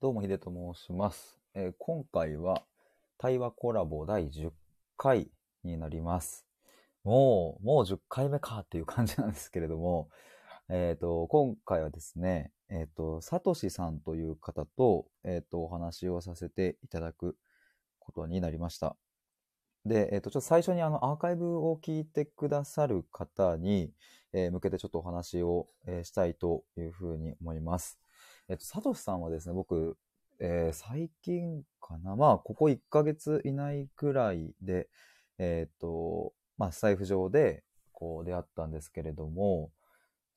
どうも、ヒデと申します。えー今回は、対話コラボ第10回になります。もう、もう10回目かっていう感じなんですけれども、えっ、と、今回はですね、えっ、と、サトシさんという方と、えっ、と、お話をさせていただくことになりました。で、えっ、と、ちょっと最初にあの、アーカイブを聞いてくださる方に、え向けてちょっとお話を、えしたいというふうに思います。えっと、サトシさんはですね、僕、えー最近かな、まあ、ここ1ヶ月以内くらいで、えっと、まあ、スタイフ上で、こう、出会ったんですけれども、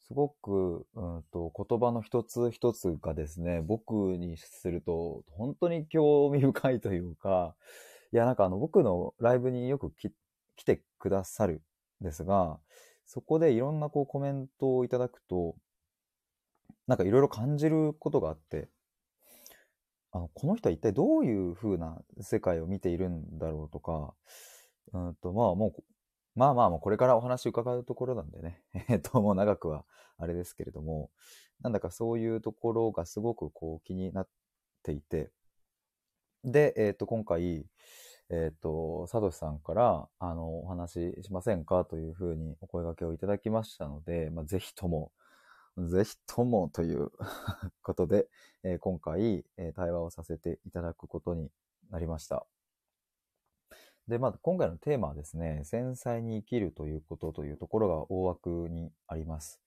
すごく、うんと、言葉の一つ一つがですね、僕にすると、本当に興味深いというか、いや、なんかあの、僕のライブによく来てくださるんですが、そこでいろんなこうコメントをいただくと、なんかいろいろ感じることがあって、あの、この人は一体どういう風な世界を見ているんだろうとか、うんと、まあもう、まあまあもうこれからお話伺うところなんでね、えっと、もう長くはあれですけれども、なんだかそういうところがすごくこう気になっていて、で、えっと、今回、えっと、サトシさんから、あの、お話ししませんかというふうにお声掛けをいただきましたので、まあ、ぜひとも、ぜひともという ことで、えー今回、えー対話をさせていただくことになりました。で、まあ、今回のテーマはですね、繊細に生きるということというところが大枠にあります。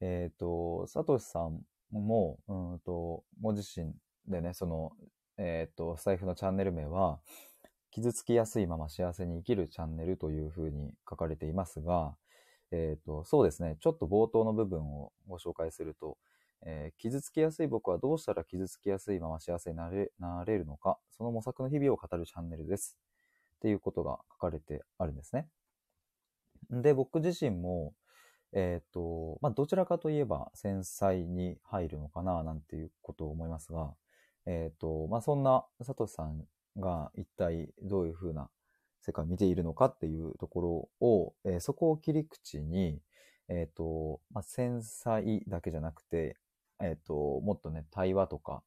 えっ、と、サトシさんも、うんと、ご自身でね、その、えっ、と、スタイフのチャンネル名は、傷つきやすいまま幸せに生きるチャンネルというふうに書かれていますが、えっ、と、そうですね、ちょっと冒頭の部分をご紹介すると、えー傷つきやすい僕はどうしたら傷つきやすいまま幸せになれなれるのか、その模索の日々を語るチャンネルです。っていうことが書かれてあるんですね。で、僕自身も、えっ、と、まあ、どちらかといえば繊細に入るのかな、なんていうことを思いますが、えっ、と、まあ、そんなサトシさんが一体どういうふうな世界を見ているのかっていうところを、えーそこを切り口に、えっ、と、まあ、繊細だけじゃなくて、えっ、と、もっとね、対話とか、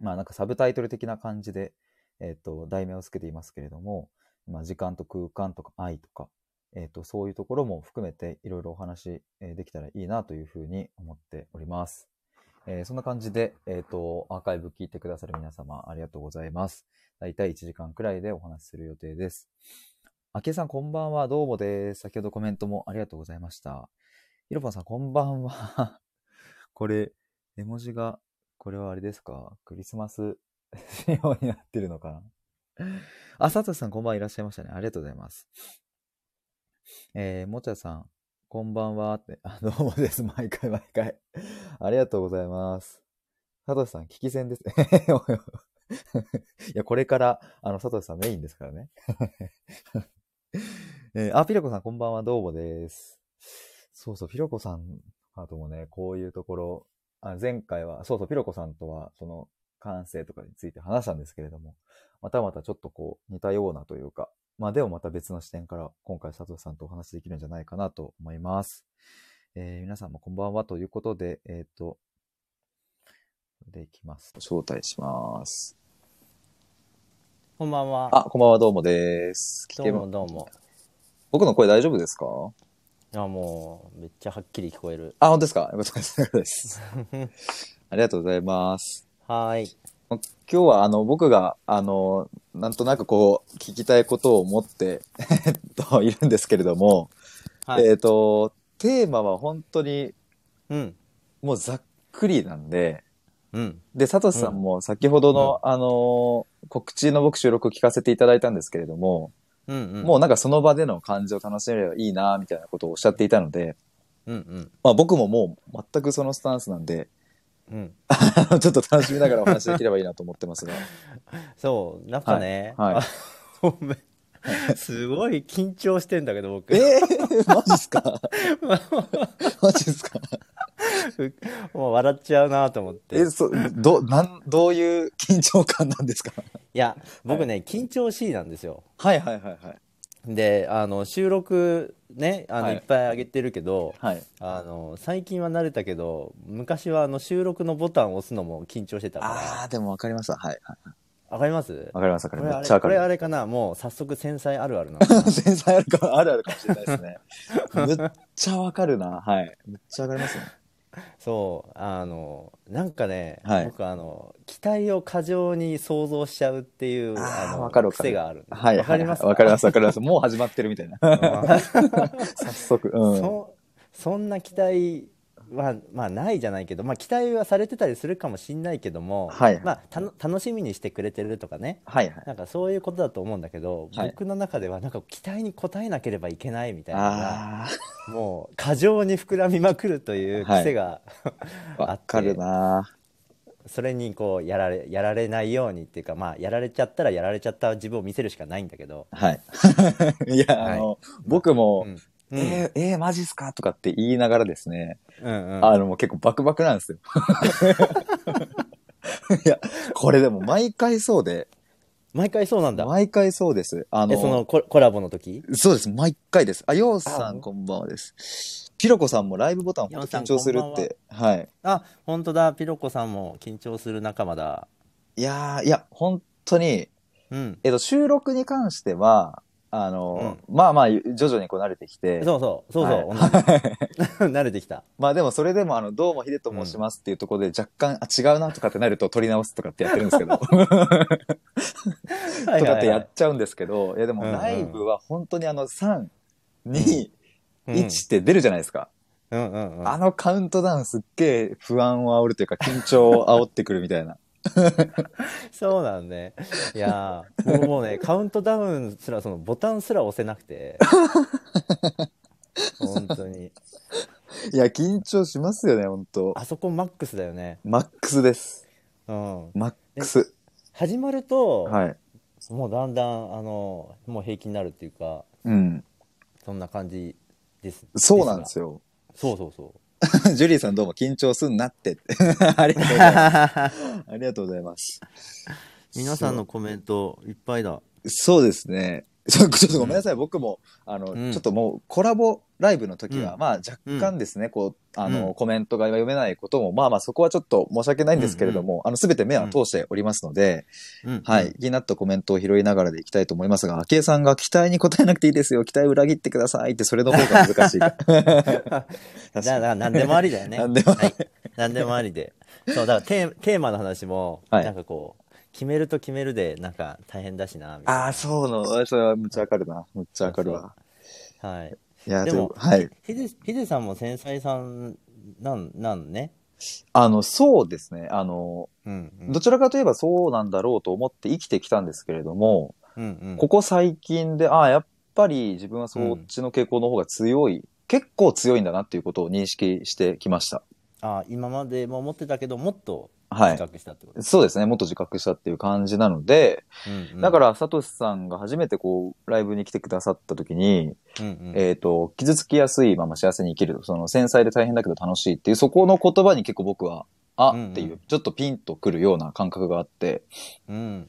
まあなんかサブタイトル的な感じで、えっ、と、題名をつけていますけれども、まあ時間と空間とか愛とか、えっ、と、そういうところも含めていろいろお話、できたらいいなというふうに思っております。えーそんな感じで、えっ、と、アーカイブ聞いてくださる皆様ありがとうございます。だいたい1時間くらいでお話しする予定です。あきえさんこんばんは、どうもです。先ほどコメントもありがとうございました。ひろぽんさんこんばんは。これ、絵文字が、これはあれですか？クリスマス仕様になってるのかな？あ、佐藤さんこんばんはいらっしゃいましたね。ありがとうございます。えー、もちゃさん、こんばんはって、あ、どうもです。毎回毎回。ありがとうございます。佐藤さん、聞き戦です。いや、これから、あの、佐藤さんメインですからね。えーあ、ピロコさん、こんばんは、どうもです。そうそう、ピロコさん、あともね、こういうところ、あ前回は、そうそう、ピロコさんとは、その、感性とかについて話したんですけれども、またまたちょっとこう、似たようなというか、まあでもまた別の視点から、今回佐藤さんとお話できるんじゃないかなと思います。えー皆さんもこんばんはということで、えっ、と、でいきます。招待します。こんばんは。あ、こんばんは、どうもです。聞どうもどうも。僕の声大丈夫ですか？いや、もう、めっちゃはっきり聞こえる。あ、本当ですか？よかったです。よかったです。ありがとうございます。はーい。今日は、あの、僕が、あの、なんとなくこう、聞きたいことを思って、え っと、いるんですけれども、はい。えっと、テーマは本当に、うん。もうざっくりなんで、うん。で、サトシさんも先ほどの、あの、告知の僕収録聞かせていただいたんですけれども、うんうん。もうなんかその場での感じを楽しめればいいな、みたいなことをおっしゃっていたので、うんうん。まあ僕ももう全くそのスタンスなんで、うん。ちょっと楽しみながらお話できればいいなと思ってますが。そう、なんかね。はいはい。すごい緊張してんだけど、僕。えー、マジっすか？マジっすか？もう笑っちゃうなと思って。え、いそ、ど、なん、どういう緊張感なんですか？や、僕ね、緊張しいなんですよ。はいはいはいはい。であの収録ねあの、はいい、っぱい上げてるけどはい。あの最近は慣れたけど昔はあの収録のボタンを押すのも緊張してたからああ、でもわかりますわ。はい。わかります？わかりますわかりこれます。めっちゃわかるあれこれあ。れかな？もう早速繊細あるあるな 繊細あるか、あるあるかもしれないですね。めっちゃわかるな。はい。めっちゃわかりますね。そうあのなんかね、はい僕あの期待を過剰に想像しちゃうっていうあーの癖があるはい。わかりますわかりますわかります。もう始まってるみたいな。早速。うん。そそんな期待は、まあ、ないじゃないけど、まあ、期待はされてたりするかもしんないけども、はいまあ、たの楽しみにしてくれてるとかねはいはい。なんかそういうことだと思うんだけど、はい。僕の中ではなんか期待に応えなければいけないみたいなもう過剰に膨らみまくるという癖が、あ、わかるな。それにこうやられやられないようにっていうか、まあ、やられちゃったらやられちゃった自分を見せるしかないんだけど、はい。いや、あの、僕もう、んうんえー、えー、マジっすか？とかって言いながらですね、うんうんあの、もう結構バクバクなんですよ。いや、これでも毎回そうで、毎回そうなんだ毎回そうです。あの、えそのココラボの時？そうです、毎回です。あ、ようさあんこんばんはです。ピロコさんもライブボタンようさん緊張するこんばんはって。はい。あ本当だピロコさんも緊張する仲間だいやー、いや、本当に、うんえっと、収録に関しては、あの、まあまあ、徐々にこう慣れてきて、そうそう。そうそう、はい。慣れてきた。まあでもそれでも、あの、どうもヒデと申しますっていうところで若干、あ、違うなとかってなると取り直すとかってやってるんですけど、とかってやっちゃうんですけど、いやでもうんうんライブは本当にあの、3、2、うん。1って出るじゃないですか。うんうんうん。あのカウントダウンすっげえ不安を煽るというか緊張を煽ってくるみたいな。そうなんねいやー僕もうねカウントダウンすらそのボタンすら押せなくて本当にいや、緊張しますよね、本当あそこマックスだよねマックスです。うんマックス。始まると、はい。もうだんだんあのもう平気になるっていうかうん。そんな感じですそうなんですよよ。そうそうそう ジュリーさんどうも緊張すんなって。ありがとうございます。ありがとうございます。皆さんのコメントいっぱいだそうですね。ちょっとごめんなさい、僕も、あの、うんちょっともうコラボライブの時は、うんまあ若干ですね、こう、あの、うんコメントが読めないことも、まあまあそこはちょっと申し訳ないんですけれども、あの、すべて目は通しておりますので、うんはい、気になったコメントを拾いながらでいきたいと思いますが、昭恵さんが期待に応えなくていいですよ、期待裏切ってくださいって、それの方が難しい。確かだから 何でもありだよね。何でもありはい。何でもありで。そう、だからテーテーマの話も、はいなんかこう、決めると決めるで、なんか大変だしな、みたいな。ああ、そうの、それはむっちゃわかるな。むっちゃわかるわ。はい。いや、でもはい。ヒデ、ヒデさんも繊細さん、なん、なんね？あの、そうですね。あの、うん、うん。どちらかといえばそうなんだろうと思って生きてきたんですけれども、うんうん。ここ最近で、ああ、やっぱり自分はそっちの傾向の方が強い、結構強いんだなっていうことを認識してきました。あ今までも思ってたけど、もっとはい自覚したってこと？そうですね。もっと自覚したっていう感じなので、うんうんだから、サトシさんが初めてこう、ライブに来てくださった時に、うんうんえっ、と、傷つきやすいまま幸せに生きる。その、繊細で大変だけど楽しいっていう、そこの言葉に結構僕は、あ、うんうんっていう、ちょっとピンとくるような感覚があって、うん。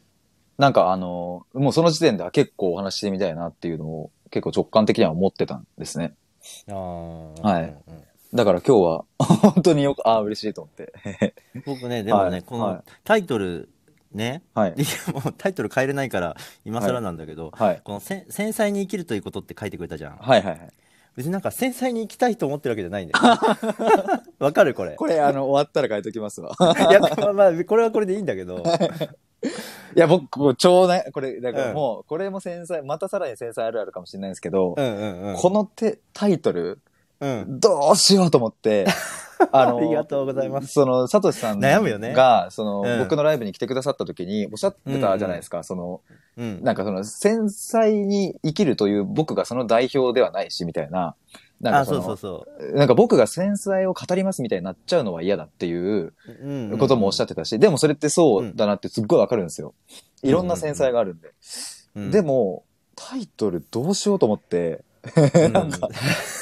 なんかあの、もうその時点では結構お話ししてみたいなっていうのを結構直感的には思ってたんですね。あーはいうんうんだから今日は 本当によく、ああ、嬉しいと思って。僕ね、でもね、はいこのはいタイトル、ね、はいい。やもうタイトル変えれないから、今更なんだけど、はい。このせ繊細に生きるということって書いてくれたじゃん。はいはいはい。別になんか繊細に生きたいと思ってるわけじゃないんだよ。わかるこれ。これあの、終わったら書いときますわ。いや、まあまあ、これはこれでいいんだけど。いや、僕、もう超ね、これ、だからうんもう、これも繊細、またさらに繊細あるあるかもしれないんですけど、うんうんうん。このてタイトル、うん。どうしようと思って、あありがとうございます。その、サトシさん悩むよねが、その、うん僕のライブに来てくださった時におっしゃってたじゃないですか、その、うん。なんかその、繊細に生きるという僕がその代表ではないし、みたいな。なんかあ、そうそうそう。なんか僕が繊細を語りますみたいになっちゃうのは嫌だっていううんうんこともおっしゃってたし、でもそれってそうだなってすっごいわかるんですよ。いろんな繊細があるんで。うんでも、タイトルどうしようと思って、うんなんか、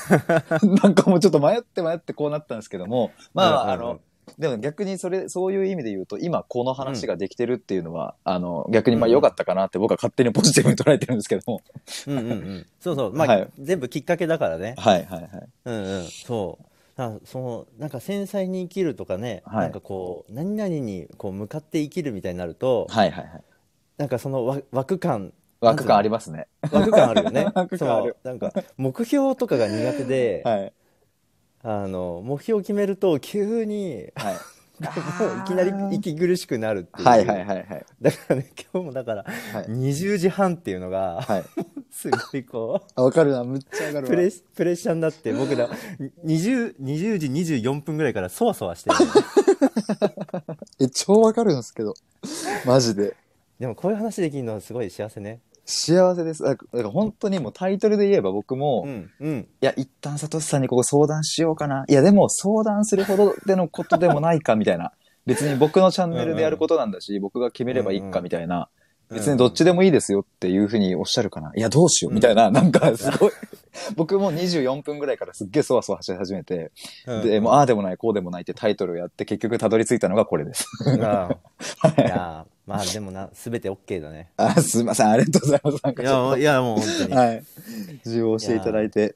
なんかもうちょっと迷って迷ってこうなったんですけども、まあ、うんうんうん。あの、でも逆にそれ、そういう意味で言うと、今この話ができてるっていうのは、あの、逆にまあ良かったかなって僕は勝手にポジティブに捉えてるんですけども。うんうんうん。そうそう。まあ、はい。全部きっかけだからね。はいはいはい。うんうん。そう。だそのなんか繊細に生きるとかね、はい。なんかこう何々にこう向かって生きるみたいになると、はいはいはい。なんかそのわ枠感枠感ありますね。枠感あるよね 枠感あるそのなんか目標とかが苦手で、はい。あの目標を決めると急にはい。もういきなり息苦しくなるっていうはいはいはいはい。だからね今日もだからはい。20時半っていうのがはい。すごいこうあわかるな、むっちゃわかるわ。プレップレッシャーになって僕ら 20, 20時24分ぐらいからそわそわしてるえ、超わかるんですけど。マジで。でもこういう話できるのはすごい幸せね幸せです。だから本当にもうタイトルで言えば僕も、いうんうんや、一旦サトシさんにここ相談しようかな。いや、でも相談するほどでのことでもないか、みたいな。別に僕のチャンネルでやることなんだし、僕が決めればいいか、みたいな。別にどっちでもいいですよっていうふうにおっしゃるかな。いや、どうしようみたいな、なんかすごい。僕も24分ぐらいからすっげえそわそわし始めて、うんで、もうああでもない、こうでもないってタイトルをやって結局たどり着いたのがこれです。ああ いやまあでもな全て OK だねあ、すいません、ありがとうございます。なんかいやいやもう本当と。にはい。需要していただいて。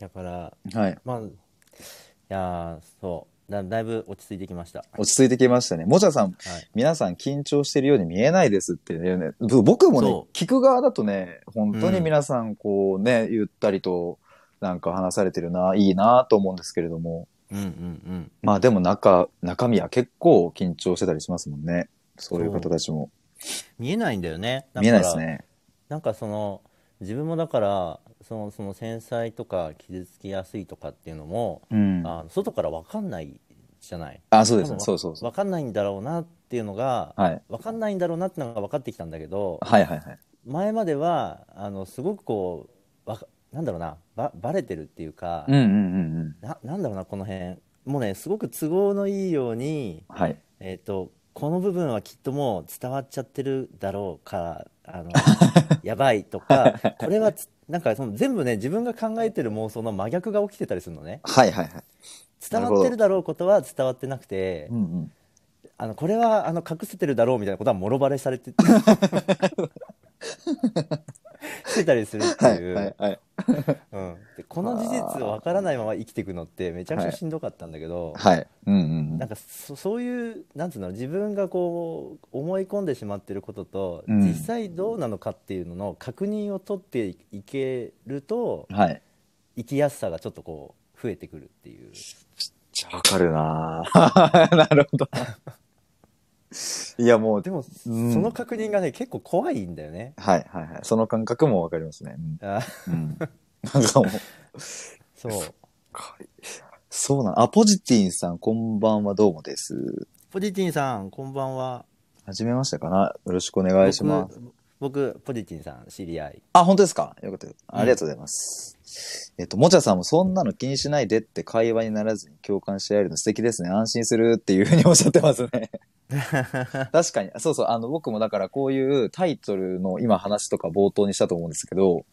だからはい。まあいやそうだだいぶ落ち着いてきました落ち着いてきましたね。もちゃさん、はい皆さん緊張してるように見えないですってね。ぶ僕もねそ、聞く側だとね、本当に皆さんこうね、ゆったりとなんか話されてるな、いいなと思うんですけれども。うんうんうんまあでも中、中身は結構緊張してたりしますもんね。そういう方たちも。見えないんだよね見えないですね。なんかその自分もだからそのその繊細とか傷つきやすいとかっていうのも、うん。あの外から分かんないじゃないあ、そうですそうそうそう。分かんないんだろうなっていうのが、はい。分かんないんだろうなってのが分かってきたんだけどはいはいはい。前まではあのすごくこうわかなんだろうなばバレてるっていうか、うんうんうんうん。ななんだろうなこの辺もうねすごく都合のいいように、はい。えー、とこの部分はきっともう伝わっちゃってるだろうからあの やばいとかこれはつなんかその全部ね自分が考えてる妄想の真逆が起きてたりするのねはいはいはい。伝わってるだろうことは伝わってなくてうんうん。あのこれはあの隠せてるだろうみたいなことはもろバレされて してたりするってはいいう。うん、でこの事実を分からないまま生きていくのってめちゃくちゃしんどかったんだけど、はい。うんうんなんかそそういうなんつうの自分がこう思い込んでしまってることと、うん実際どうなのかっていうのの確認を取っていけるとうん。はい。生きやすさがちょっとこう増えてくるっていうめっちゃわかるなぁ なるほど。いやもう、でも、うんその確認がね結構怖いんだよねはいはいはい。その感覚もわかりますね。あうん。うん、なんかもう、そうそうなん、あ、ポジティンさん、こんばんは、どうもです。ポジティンさんこんばんははじめましてかな？よろしくお願いします。僕僕ポジティンさん知り合いあ、本当ですか？よかったです。ありがとうございます。えっと、もちゃさんもそんなの気にしないでって会話にならずに共感し合えるの素敵ですね。安心するっていうふうにおっしゃってますね。確かに。そうそう。あの、僕もだからこういうタイトルの今話とか冒頭にしたと思うんですけど、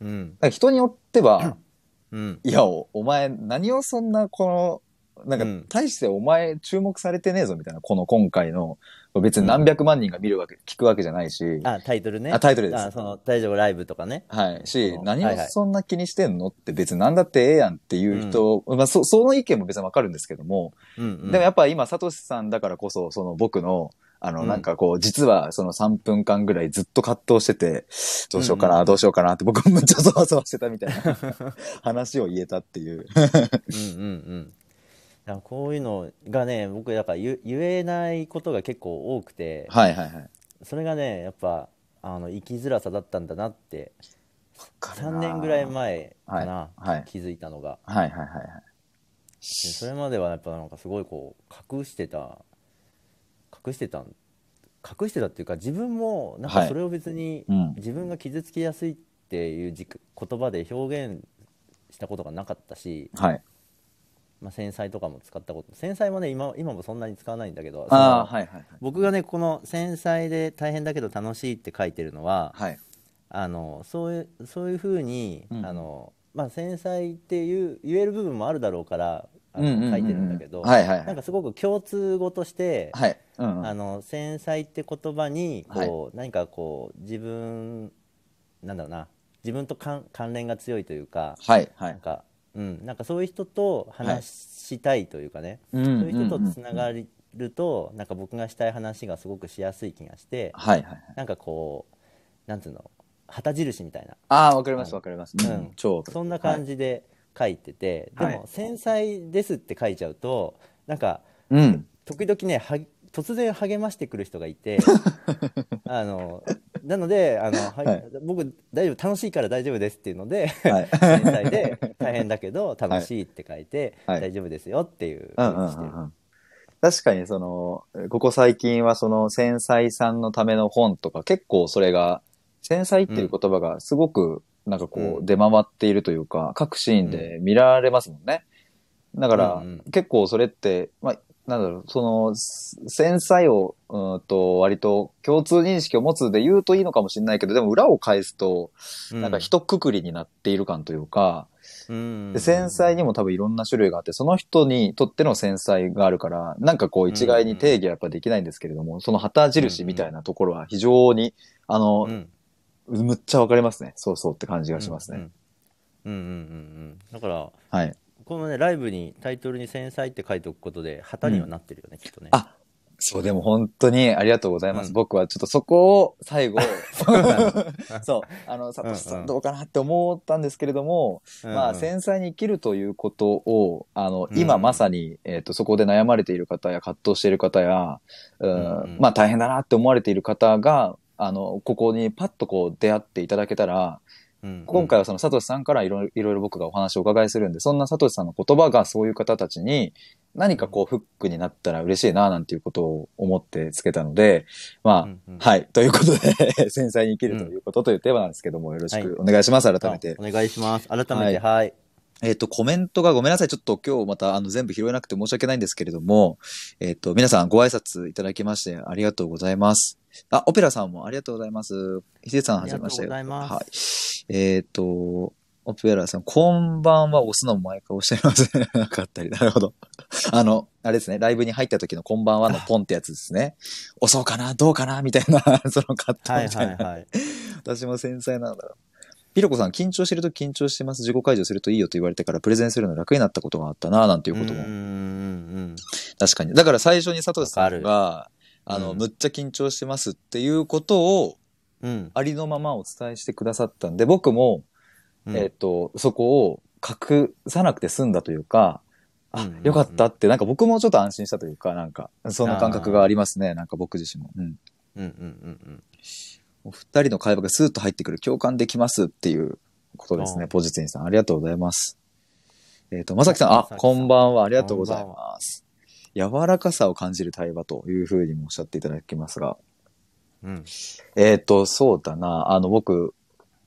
うんなんか人によっては、うんいや、おお前、何をそんな、この、なんかうん、大してお前注目されてねえぞ、みたいな、この今回の、別に何百万人が見るわけ、聞くわけじゃないし、あタイトルね。あタイトルですあその大丈夫ライブとかね。はい。しう、ん何をそんな気にしてんの？って別に何だってええやんっていう人、まあそ、その意見も別にわかるんですけども、うんうん。でもやっぱ今、サトシさんだからこそ、その僕の、あの、うん。なんかこう、実はその3分間ぐらいずっと葛藤してて、どうしようかな、うんうん。どうしようかなって僕もめっちゃそわそわしてたみたいな話を言えたっていう。うんうんうんだからこういうのがね僕だから言言えないことが結構多くてはいはいはい。それがねやっぱあの生きづらさだったんだなってかるな3年ぐらい前かな、はいはい気づいたのがはいはいはいはい。でそれまではやっぱなんかすごいこう隠してた隠してた隠してたっていうか自分もなんはいかそれを別にうん自分が傷つきやすいっていうじく言葉で表現したことがなかったし、はい。まあ、繊細とかも使ったこと繊細もね今今もそんなに使わないんだけどあはいはいはい。僕がねこの「繊細で大変だけど楽しい」って書いてるのははい。あのそういうそういうふうに、うんあのまあ、繊細っていう言える部分もあるだろうからあの書いてるんだけど。なんかすごく共通語として、はい。うんうん。あの繊細って言葉にこう、はい何かこう自分なんだろうな自分と関関連が強いというか、はいはいなん。かうんなんかそういう人と話したいというかね、うんそういう人とつなる。がると、なんか僕がしたい話がすごくしやすい気がして、はいはいはい。なんかこうなんつうの？旗印みたいなああ、わかりますわかります。うんうん。超そんな感じで書いてて、はいでも「繊細です」って書いちゃうとなんかうん。時々ねは突然励ましてくる人がいて あのなのであの、ははい。僕大丈夫楽しいから大丈夫ですっていうのではい。で大変だけど楽しいって書いて、はい。大丈夫ですよっていう。確かにその、ここ最近はその繊細さんのための本とか結構それが、繊細っていう言葉がすごくなんかこうう出回っているというか、各シーンで見られますもんね。だからうんうん。結構それって、まあ、なんだろう、その、繊細を、うんと、割と共通認識を持つで言うといいのかもしれないけど、でも裏を返すと、なんか一括りになっている感というか、うんで繊細にも多分いろんな種類があって、その人にとっての繊細があるから、なんかこう一概に定義はやっぱできないんですけれども、その旗印みたいなところは非常に、あの、うんむっちゃわかりますね。そうそうって感じがしますね。うんうんうんうんうんだからはい。このねライブにタイトルに「繊細」って書いておくことで旗にはなってるよね、きっとね。あそう、でも本当にありがとうございます。うん僕はちょっとそこを最後、そう あの、サトシさうんうん。んどうかなって思ったんですけれども、まあ、繊細に生きるということを、あの、うん今まさに、えっ、と、そこで悩まれている方や葛藤している方や、うんうんうん。まあ、大変だなって思われている方が、あの、ここにパッとこう出会っていただけたら、うん今回はそのサトシさんからいろいろ僕がお話をお伺いするんで、そんなサトシさんの言葉がそういう方たちに何かこうフックになったら嬉しいななんていうことを思ってつけたので、まあ、うんうん。はい。ということで、繊細に生きるということというテーマなんですけども、よろしくお願いします、改めて。あお願いします。改めてはい、えっ、と、コメントがごめんなさい。ちょっと今日またあの全部拾えなくて申し訳ないんですけれども、えっ、と、皆さんご挨拶いただきましてありがとうございます。あ、オペラさんもありがとうございます。ひでさんはじめまして。ありがとうございますはい。えっ、と、オペラさん、こんばんは押すのも毎回おっしゃいますね。なかったり。なるほど。あの、あれですね、ライブに入った時のこんばんはのポンってやつですね。押そうかなどうかなみたいな、その葛藤はいみたいな。はいはい私も繊細なんだろう。ピロコさん、緊張してると緊張してます。自己解除するといいよと言われてからプレゼンするの楽になったことがあったな、なんていうこともうんうんうん確かに。だから最初にサトシさんわが、あの、うんむっちゃ緊張してますっていうことをうんうんありのままお伝えしてくださったんで、僕も、うんえっ、と、そこを隠さなくて済んだというか、あ、うんうんうんよかったって、なんか僕もちょっと安心したというか、なんか、そんな感覚がありますね。なんか僕自身も。うん。うんうんうんお二人の会話がスーッと入ってくる、共感できますっていうことですね。ポジティンさん、ありがとうございます。えっ、と、まさきさん、あこんばんは、ありがとうございます。柔らかさを感じる対話というふうにもおっしゃっていただきますが、うん。えっ、と、そうだな、あの、僕、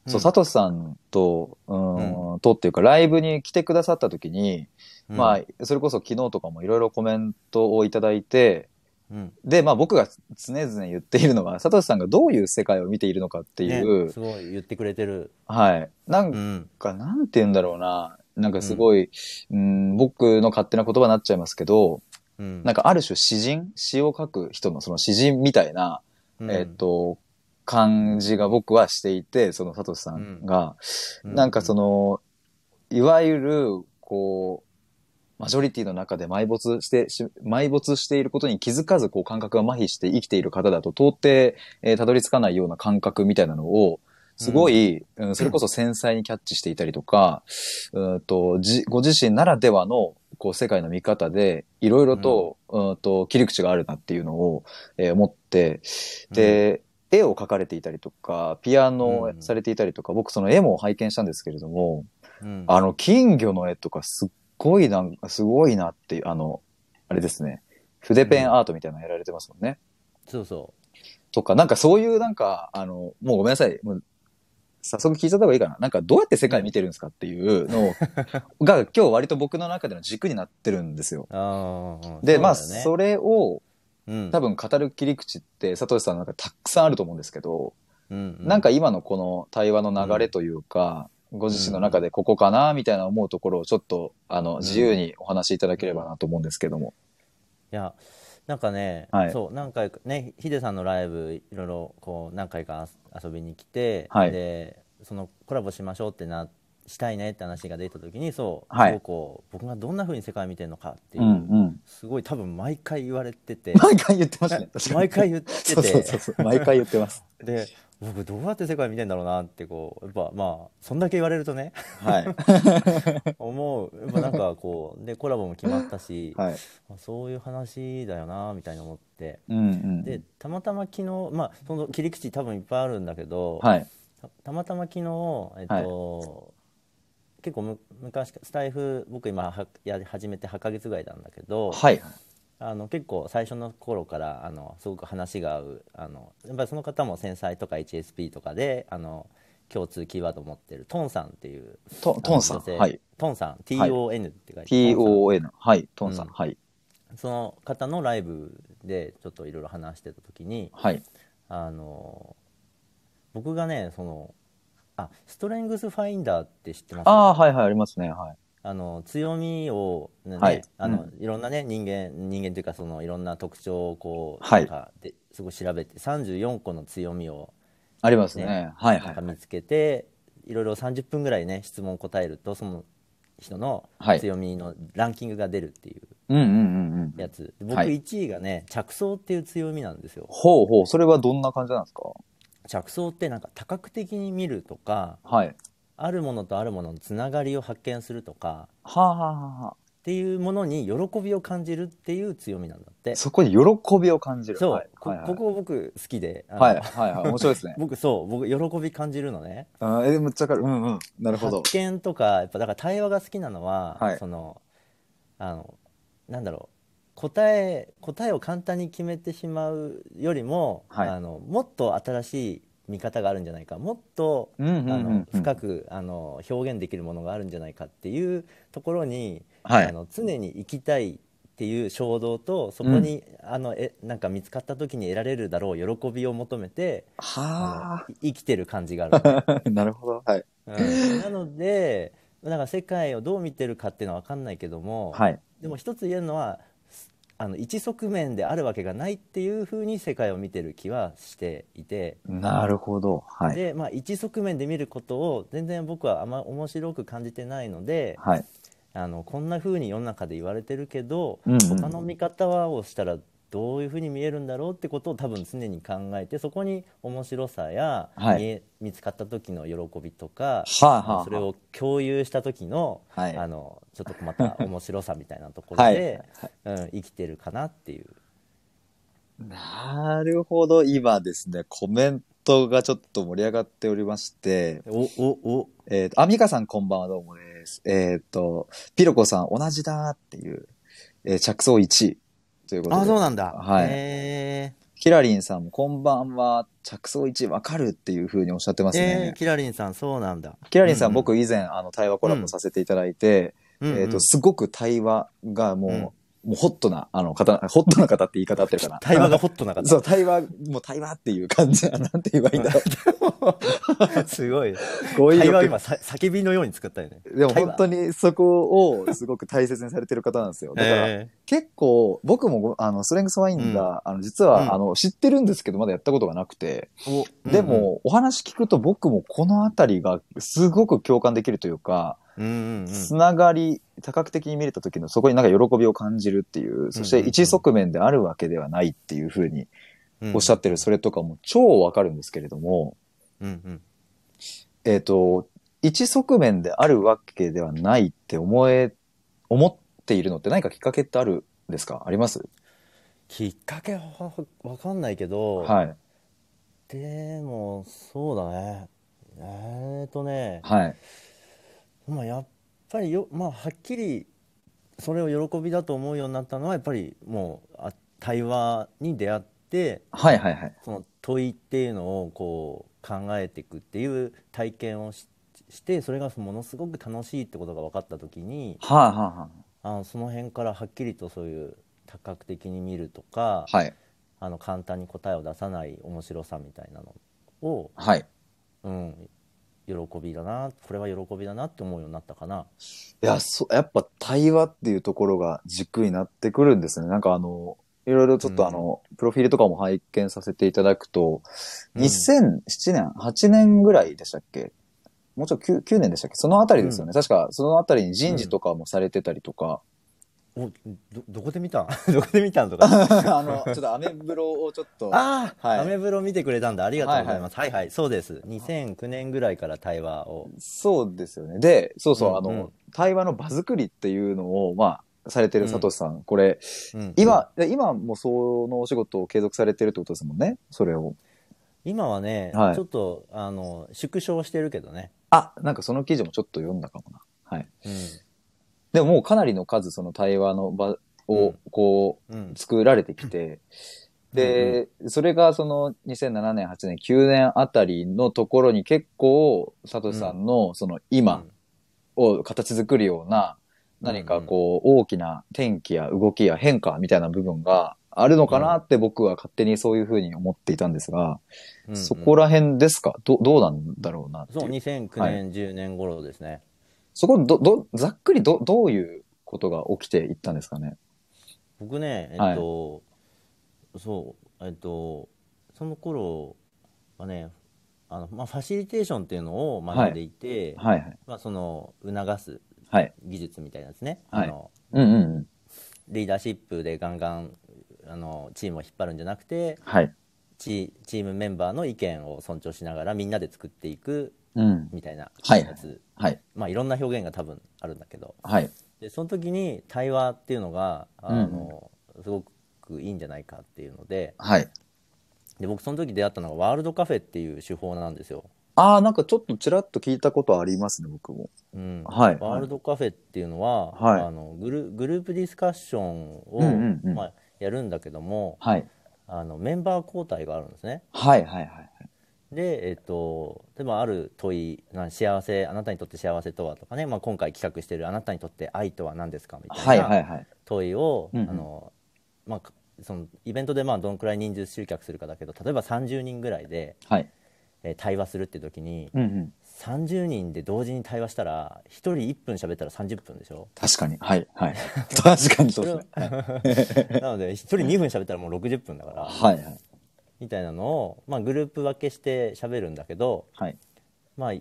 そう、うんサトシさんと、うーん、とっていうか、ライブに来てくださった時に、うん。まあ、それこそ昨日とかもいろいろコメントをいただいて、うん。で、まあ僕が常々言っているのは、サトシさんがどういう世界を見ているのかっていう、ねすごい言ってくれてる。はい。なんうん。か、なんて言うんだろうな。なんかすごい、うん、僕の勝手な言葉になっちゃいますけど、うん。なんかある種詩人？詩を書く人のその詩人みたいな、うん。えっと、感じが僕はしていて、そのサトシさんが、うん。なんかその、いわゆる、こう、マジョリティの中で埋没してし、埋没していることに気づかず、こう感覚が麻痺して生きている方だと、到底、えーたどり着かないような感覚みたいなのを、すごい、うんそれこそ繊細にキャッチしていたりとか、うんとじご自身ならではのこう世界の見方で、いろいろと,、うん、と切り口があるなっていうのを、えー思って、で、絵を描かれていたりとか、ピアノをされていたりとか、僕その絵も拝見したんですけれども、うん。あの金魚の絵とかすっごいなんか、すごいなっていう、あの、あれですね、筆ペンアートみたいなのやられてますもんね。そうそとか、なんかそういうなんか、あの、もうごめんなさい。もう早速聞いちゃった方がいいかな。なんかどうやって世界見てるんですかっていうのを が今日割と僕の中での軸になってるんですよ。で、まあ、それをうん多分語る切り口って、佐藤さんなんかたくさんあると思うんですけど、うんうんなんか今のこの対話の流れというか、ご自身の中でここかな、みたいな思うところをちょっと、あの、自由にお話しいただければなと思うんですけども。いやなんかね、はいそう何回かねヒデさんのライブいろいろこう何回か遊びに来て、はいでそのコラボしましょうってなしたいねって話が出た時にそう、はいこう僕がどんな風に世界見てるのかっていう、うんうん。すごい多分毎回言われてて 毎回言ってましたね。毎回言っててそうそうそうそう。毎回言ってます。で僕どうやって世界見てんだろうなってこうやっぱまあそんだけ言われるとねはい。思うやっぱなんかこうでコラボも決まったし、はい。あそういう話だよなみたいに思ってうんうん。でたまたま昨日まあその切り口多分いっぱいあるんだけど、はい。たたまたま昨日えっと、結構む昔スタイフ僕今はやり始めて8ヶ月ぐらいなんだけど、はい。あの結構最初の頃からあのすごく話が合うあのやっぱりその方も繊細とか HSP とかであの共通キーワードを持ってるトンさんっていうトトンさん。はい。トンさん TON って書いて、トンさん TON。はい。トンさん。うんはい。その方のライブでちょっといろいろ話してた時にはい。あの僕がねそのあストレングスファインダーって知ってます？ああ、はいはい、ありますね。はい。あの強みを、ねはいあのういろんなね人間人間というかそのいろんな特徴をこう、はいなんかですごい調べて34個の強みをありますね。ねはいはい。見つけて、いろいろ30分ぐらいね質問を答えるとその人のはい強みのランキングが出るっていううんうんうんうん。やつ、僕はい1位がね着想っていう強みなんですよほうほう。それはどんな感じなんですか？着想ってなんか多角的に見るとかはい。あるものとあるもののつながりを発見するとかはあ、はあはあはっていうものに喜びを感じるっていう強みなんだってあ、そこに喜びを感じる。そう、はい。こはいはいここ僕好きではいはいはい。面白いですね。僕そう僕喜び感じるのねあーえ、むっちゃわかる。うんうん。なるほど。発見とかやっぱだから対話が好きなのは、はいそのあのなんだろう答え答えを簡単に決めてしまうよりも、はいあのもっと新しい見方があるんじゃないかもっとうんうんうんうんあの深くあの表現できるものがあるんじゃないかっていうところに、はいあの常に行きたいっていう衝動とそこに、あのえなんか見つかった時に得られるだろう喜びを求めてあは生きてる感じがある、あ。なるほど。はい。うんなのでなんか世界をどう見てるかっていうのは分かんないけども、はい。でも一つ言えるのはすあの一側面であるわけがないっていうふうに世界を見てる気はしていて、なるほど。はい。でまあ、一側面で見ることを全然僕はあんま面白く感じてないのではい。あのこんなふうに世の中で言われてるけど、うんうん他の見方をしたらどういうふうに見えるんだろうってことを多分常に考えてそこに面白さや、はい。見つかった時の喜びとか、はあはあはあそれを共有した時の,、はい。あのちょっとまた面白さみたいなところ はい。で、うん、生きてるかなっていう。なるほど。今ですね、コメントがちょっと盛り上がっておりまして、おおお。えっ、と、あ、ミカさんこんばんはどうもです。えっ、と、ピロコさん同じだっていう、えー着想1位ということで。あそうなんだ。はいへキラリンさんもこんばんは、着想1位わかるっていう風におっしゃってますーえねー。キラリンさんそうなんだ。キラリンさん、うんうん僕以前、あの、対話コラボさせていただいて、うんうんえっ、と、すごく対話がもう、うんもうホットな、あの方、ホットな方って言い方合ってるかな。対話がホットなかっそう、対話、もう対話っていう感じ。なんて言えばいいんだろう。た。すごい。語彙力対話を今さ叫びのように作ったよね。でも本当にそこをすごく大切にされてる方なんですよ。だから、え結構、僕もごあの、ストレングスファインダー、あの、実は、うんあの、知ってるんですけど、まだやったことがなくて、でも、お話聞くと僕もこのあたりがすごく共感できるというか、つながり、多角的に見れた時のそこになんか喜びを感じるっていう、そして一側面であるわけではないっていうふうにうん。おっしゃってるそれとかも超わかるんですけれども、うんうん。えっ、と、一側面であるわけではないって思え、思っているのって何かきっかけってあるんですか？あります？きっかけはわかんないけど、はい。でもそうだね。えーとね、はい。まあ、やっぱりよ、まあ、はっきりそれを喜びだと思うようになったのはやっぱりもうあ対話に出会ってはいはいはい。その問いっていうのをこう考えていくっていう体験をししてそれがものすごく楽しいってことが分かった時にはいはあその辺からはっきりとそういう多角的に見るとか。はい。あの簡単に答えを出さない面白さみたいなのを、はい。うん、喜びだなこれは喜びだなって思うようになったかな。いや、そ、やっぱ対話っていうところが軸になってくるんですね。なんかあの、いろいろちょっとあの、プロフィールとかも拝見させていただくと、うん。2007年、8年ぐらいでしたっけ？もうちょっと 9, 9年でしたっけ？そのあたりですよね。確かそのあたりに人事とかもされてたりとか、おどどこで見たん？どこで見たんとか。あの、ちょっとアメブロをちょっと、ああ、はい。アメブロ見てくれたんだ。ありがとうございます。はいはい、そうです。2009年ぐらいから対話を。そうですよね。で、そうそう、あの、うん。うん対話の場作りっていうのを、まあ、されてるサトシさん、これ、うん。今、で今もそのお仕事を継続されてるってことですもんね、それを。今はね、はい。ちょっとあの縮小してるけどね、あ、なんかその記事もちょっと読んだかもな。はい。うんでももうかなりの数、その対話の場うをん、こう作られてきて、で、それがその2007年、8年、9年あたりのところに結構、サトシさんのその今を形作るような、何かこう、大きな転機や動きや変化みたいな部分があるのかなって僕は勝手にそういうふうに思っていたんですが、うんうん。そこら辺ですか？どどうなんだろうな。そう2009年、10年頃ですねそこど、ど、ざっくりど、どういうことが起きていったんですかね？僕ねえっと、そうえっとその頃はねあの、まあ、ファシリテーションっていうのを学んでいて、はいはい。まあ、その促すはい。技術みたいなですね、はいあのうんうんうん。リーダーシップでガンガンあのチームを引っ張るんじゃなくてはい。チチームメンバーの意見を尊重しながらみんなで作っていくうん。みたいなはいやつ、はい。まあいろんな表現が多分あるんだけどはい。でその時に対話っていうのがあうんの、すごくいいんじゃないかっていうのではい。で僕その時出会ったのがワールドカフェっていう手法なんですよ、ああ、なんかちょっとちらっと聞いたことありますね、僕も。うんはいワールドカフェっていうのは、はいあのグルグループディスカッションを、うんうんうんまあ、やるんだけどもはい。あのメンバー交代があるんですねはいはいはい。で、えっと、でもある問いな幸せあなたにとって幸せとはとかね、まあ、今回企画しているあなたにとって愛とは何ですかみたはいいな。問いを、あのまあか、そのイベントでまあどのくらい人数集客するかだけど例えば30人ぐらいで、はい。えー対話するって時にうんうん。30人で同時に対話したら1人1分喋ったら30分でしょ？確かに。はいはい。確かにそうですね。なので1人2分喋ったらもう60分だからはいはい。みたいなのを、まあ、グループ分けして喋るんだけど、はい。まあ、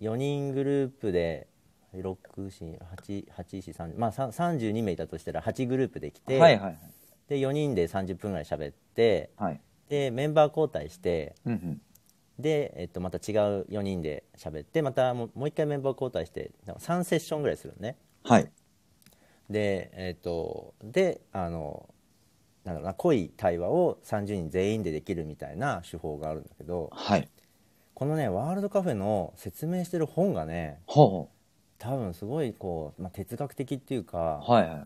4人グループで64843まあさ32名いたとしたら8グループできて、はいはいで4人で30分ぐらい喋ってはい。でメンバー交代してうんうん。で、えっと、また違う4人で喋ってまたもうもう一回メンバー交代して3セッションぐらいするのねはい。でえっとであのなんだろうな濃い対話を30人全員でできるみたいな手法があるんだけどはい。このねワールドカフェの説明してる本がねほ多分すごいこう、まあ、哲学的っていうかう。はいはい。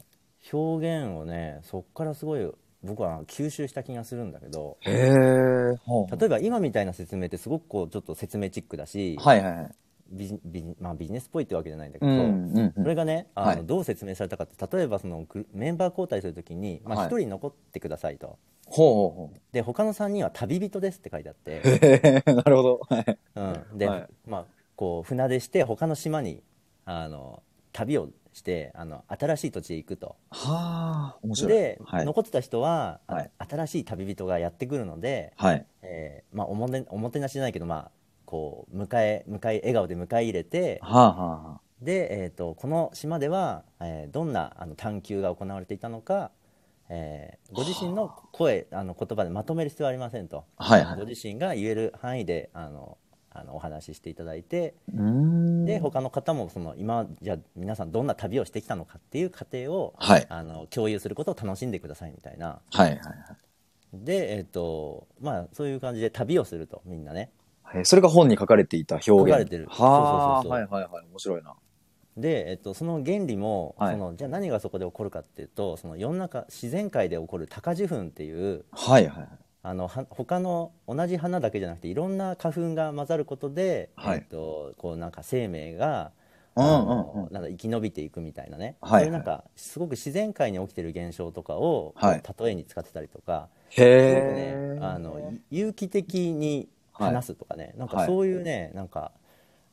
表現をねそっからすごい僕は吸収した気がするんだけど。例えば今みたいな説明ってすごくこうちょっと説明チックだし、はいはいはい。ビジビジまあ、ビジネスっぽいってわけじゃないんだけど、うんうんうん。それがねあの、はいどう説明されたかって例えばそのメンバー交代するときに、まあ、はい1人残ってくださいと、ほうほうほで他の3人は旅人ですって書いてあって、なるほど。はい。うん、で、はいまあ、こう船出して他の島にあの旅をしてあの新しい土地へ行くとはあ、面白い。で、はい。残ってた人は、新しい旅人がやってくるので、はい。えーまあ、おもておもてなしじゃないけど、まあ、こう迎え迎え笑顔で迎え入れてはあはあはで、えー、とこの島では、えーどんなあの探求が行われていたのか、えーご自身の声あの言葉でまとめる必要はありませんと、はいはい。ご自身が言える範囲であのあのお話ししていただいて。で他の方もその今じゃあ皆さんどんな旅をしてきたのかっていう過程を、はい。あの共有することを楽しんでくださいみたいな。はいはいでえっ、とまあそういう感じで旅をするとみんなねはい。それが本に書かれていた表現。書かれてるはあ、そうそうそうそうはいはいはい。面白いな。で、えっと、その原理も、はいそのじゃあ何がそこで起こるかっていうとその世の中自然界で起こる高受粉っていうはいはいはい。あのは他の同じ花だけじゃなくていろんな花粉が混ざることで、はいえっと、こうなんか生命が、うんあうんうんのなんか生き延びていくみたいなね、はいそういうなんかすごく自然界に起きてる現象とかを、例えに使ってたりとかすごくねへえ。あの有機的に話すとかね、なんかそういうね、なんか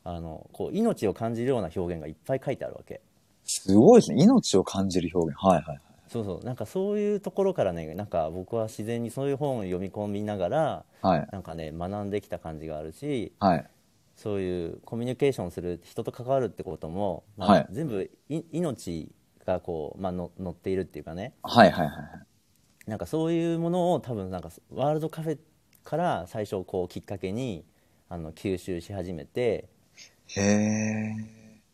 あのこう命を感じるような表現がいっぱい書いてあるわけすごいですね。命を感じる表現。はいはいそうそうなんかそういうところからねなんか僕は自然にそういう本を読み込みながらはい。はい。なんかね学んできた感じがあるしはい。そういうコミュニケーションする人と関わるってことも、まあはい全部い命がこう、まあ、の乗っているっていうかねはいはいはい。なんかそういうものを多分なんかワールドカフェから最初こうきっかけにあの吸収し始めて、へえ。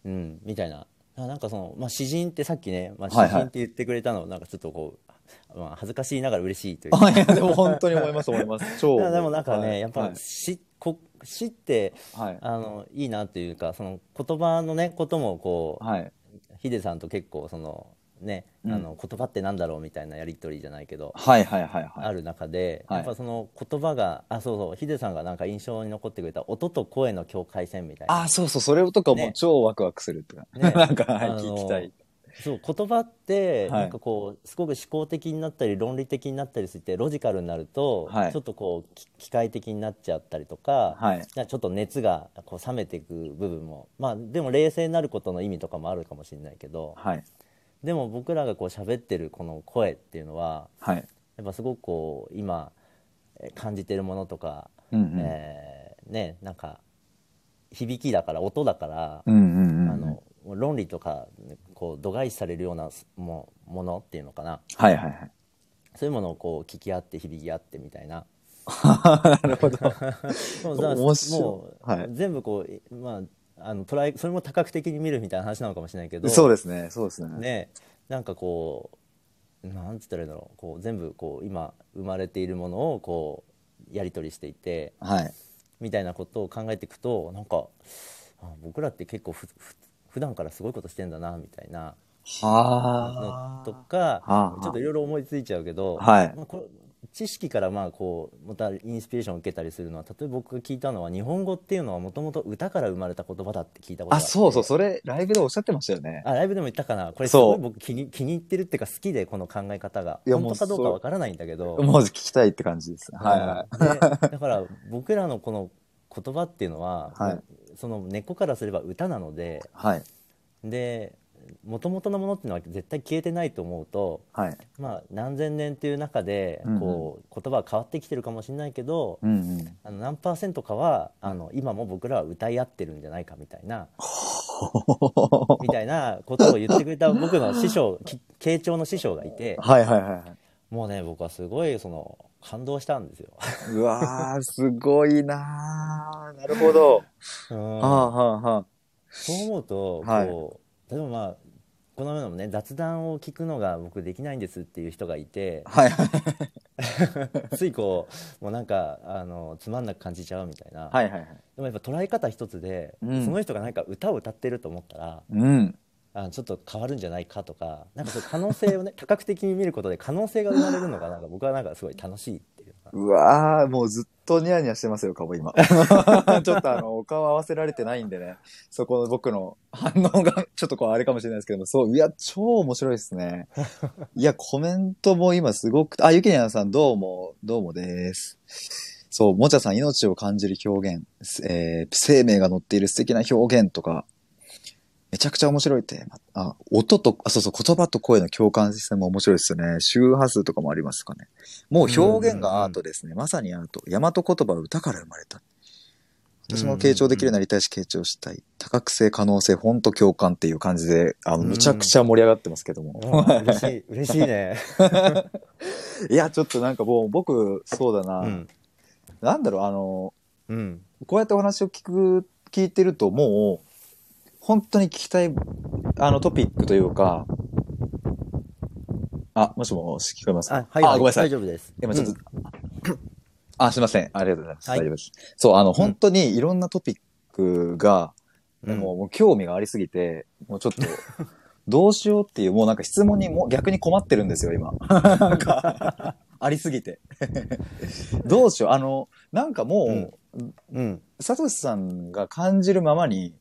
うん、みたいなあなんかその、まあ、詩人ってさっきね、まあ、詩はいはい人って言ってくれたのなんかちょっとこう、まあ、恥ずかしいながら嬉しいというかでも本当に思います思います。超。でもなんかね、やっぱはい。詩こ詩ってはい。あのいいなっていうかその言葉のねこともこう、はい。ヒデさんと結構そのね、うんあの言葉ってなんだろうみたいなやり取りじゃないけど、はいはいはいはい。ある中で、はいやっぱその言葉があそうそうヒデさんがなんか印象に残ってくれた音と声の境界線みたいなあ、そうそう、それとかもね超ワクワクするってか。ね なんか、はいあの聞きたい。そう言葉ってはいなんかこうすごく思考的になったり論理的になったりしてロジカルになると、はいちょっとこうき機械的になっちゃったりとか、はい。なんかちょっと熱がこう冷めていく部分もまあでも冷静になることの意味とかもあるかもしれないけどはい。でも僕らがこう喋ってるこの声っていうのははい。やっぱすごくこう今えー感じてるものとか、うんうん。えーねなんか響きだから音だから、うんうんうん。あの論理とかこう度外視されるようなもものっていうのかなはいはいはい。そういうものをこう聞き合って響き合ってみたいな なるほど。もうもう、はい全部こうまああの捉えそれも多角的に見るみたいな話なのかもしれないけどそうですね、そうですね。ねなんかこうなんつったらいいんだろう。こう全部こう今生まれているものをこうやり取りしていてはい。みたいなことを考えていくとなんかあ僕らって結構ふふ普段からすごいことしてんだなみたいなはのとかはあ。ちょっといろいろ思いついちゃうけど、はい。まあ、これ知識からまあこうまたインスピレーションを受けたりするのは例えば僕が聞いたのは日本語っていうのはもともと歌から生まれた言葉だって聞いたことがあ、そうそう、それ、ライブでおっしゃってましたよね。あライブでも言ったかなこれすごい僕気に気に入ってるっていうか好きでこの考え方が本当かどうかわからないんだけどもう聞きたいって感じです。はいはい。い、だから僕らのこの言葉っていうのは、はいその根っこからすれば歌なのではい。で元々のものっていうのは絶対消えてないと思うと、はい。まあ、何千年っていう中でこう、言葉は変わってきてるかもしれないけど、うんうん。あの何パーセントかはあの今も僕らは歌い合ってるんじゃないかみたいな みたいなことを言ってくれた僕の師匠 き慶長の師匠がいてはいはいはいはい。もうね僕はすごいその感動したんですよ。うわー、すごいなー。なるほど。うんはあはあはあ。そう思うと、はいこう例えばまあこのようなね雑談を聞くのが僕できないんですっていう人がいてはいはい。ついこうもうなんかあのつまんなく感じちゃうみたいな、はいはいはい。でもやっぱ捉え方一つで、うんその人が何か歌を歌ってると思ったらうん。あちょっと変わるんじゃないかとかなんかそう可能性をね 多角的に見ることで可能性が生まれるのがなんか僕はなんかすごい楽しいうわー、もうずっとニヤニヤしてますよ、顔今。ちょっとあの、お顔合わせられてないんでね、そこの僕の反応が ちょっとこうあれかもしれないですけども、そう、いや、超面白いですね。いや、コメントも今すごく、あ、ゆきにゃんさんどうも、どうもです。そう、もちゃさん命を感じる表現、えー生命が乗っている素敵な表現とか、めちゃくちゃ面白いって。あ、音と、あ、そうそう、言葉と声の共感性も面白いですよね。周波数とかもありますかね。もう表現がアートですね。まさにアート。大和言葉は歌から生まれた。私も傾聴できるようになりたいし、傾聴したい。多角性、可能性、本当共感っていう感じで、あの、うんむちゃくちゃ盛り上がってますけども。うん嬉しい嬉しいね。いや、ちょっとなんかもう僕、そうだな。うんなんだろう、あの、うんこうやってお話を聞く、聞いてると、もう、本当に聞きたい、あの、トピックというか、あ、もしもし、聞こえますか？あはいあ、ごめんなさい大。丈夫です。今ちょっと、うんあ、すいません。ありがとうございます。はい大丈夫です。そう、あの、本当にいろんなトピックが、うんもうもう興味がありすぎて、もうちょっと、どうしようっていう、もうなんか質問にも逆に困ってるんですよ、今。なんか、ありすぎて。どうしよう。あの、なんかもう、うんサトシさんが感じるままに、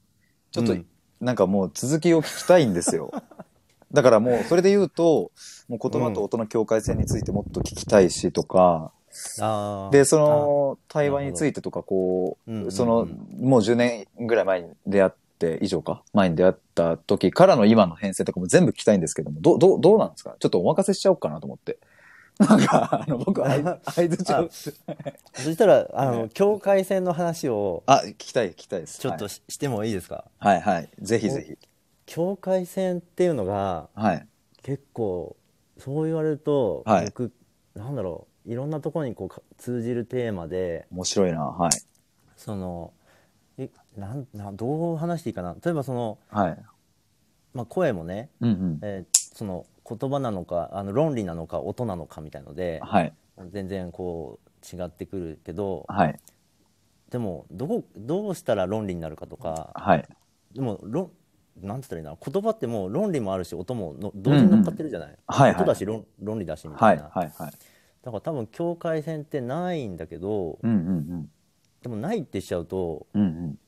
ちょっと、うん。なんかもう続きを聞きたいんですよ。だからもう、それで言うと、もう言葉と音の境界線についてもっと聞きたいしとか、あー。で、その、対話についてとか、こう、うんうんうん。その、もう10年ぐらい前に出会って、以上か。前に出会った時からの今の編成とかも全部聞きたいんですけども、ど、ど、どうなんですか？ちょっとお任せしちゃおうかなと思って。なんか、あの、僕、あい、あいづちを。そしたら、あの、境界線の話を、あ、聞きたい、聞きたいです。ちょっとし,、してもいいですか？はい、はい、はい。ぜひぜひ。境界線っていうのが、はい。結構、そう言われると、はい僕、なんだろう、いろんなところにこうか通じるテーマで、面白いな。はい。その、えなんなんどう話していいかな？例えばその、はい。まあ、声もね、うんうん。えーその言葉なのかあの論理なのか音なのかみたいのではい。全然こう違ってくるけどはい。でもどこどうしたら論理になるかとかはい。でも論なんて言ったらいいな言葉ってもう論理もあるし音もの同時に乗っかってるじゃない、はいはい音だし論論理だしみたはいい。な、はい。はい。だから多分境界線ってないんだけどうんうんでもないってしちゃうとうん。うん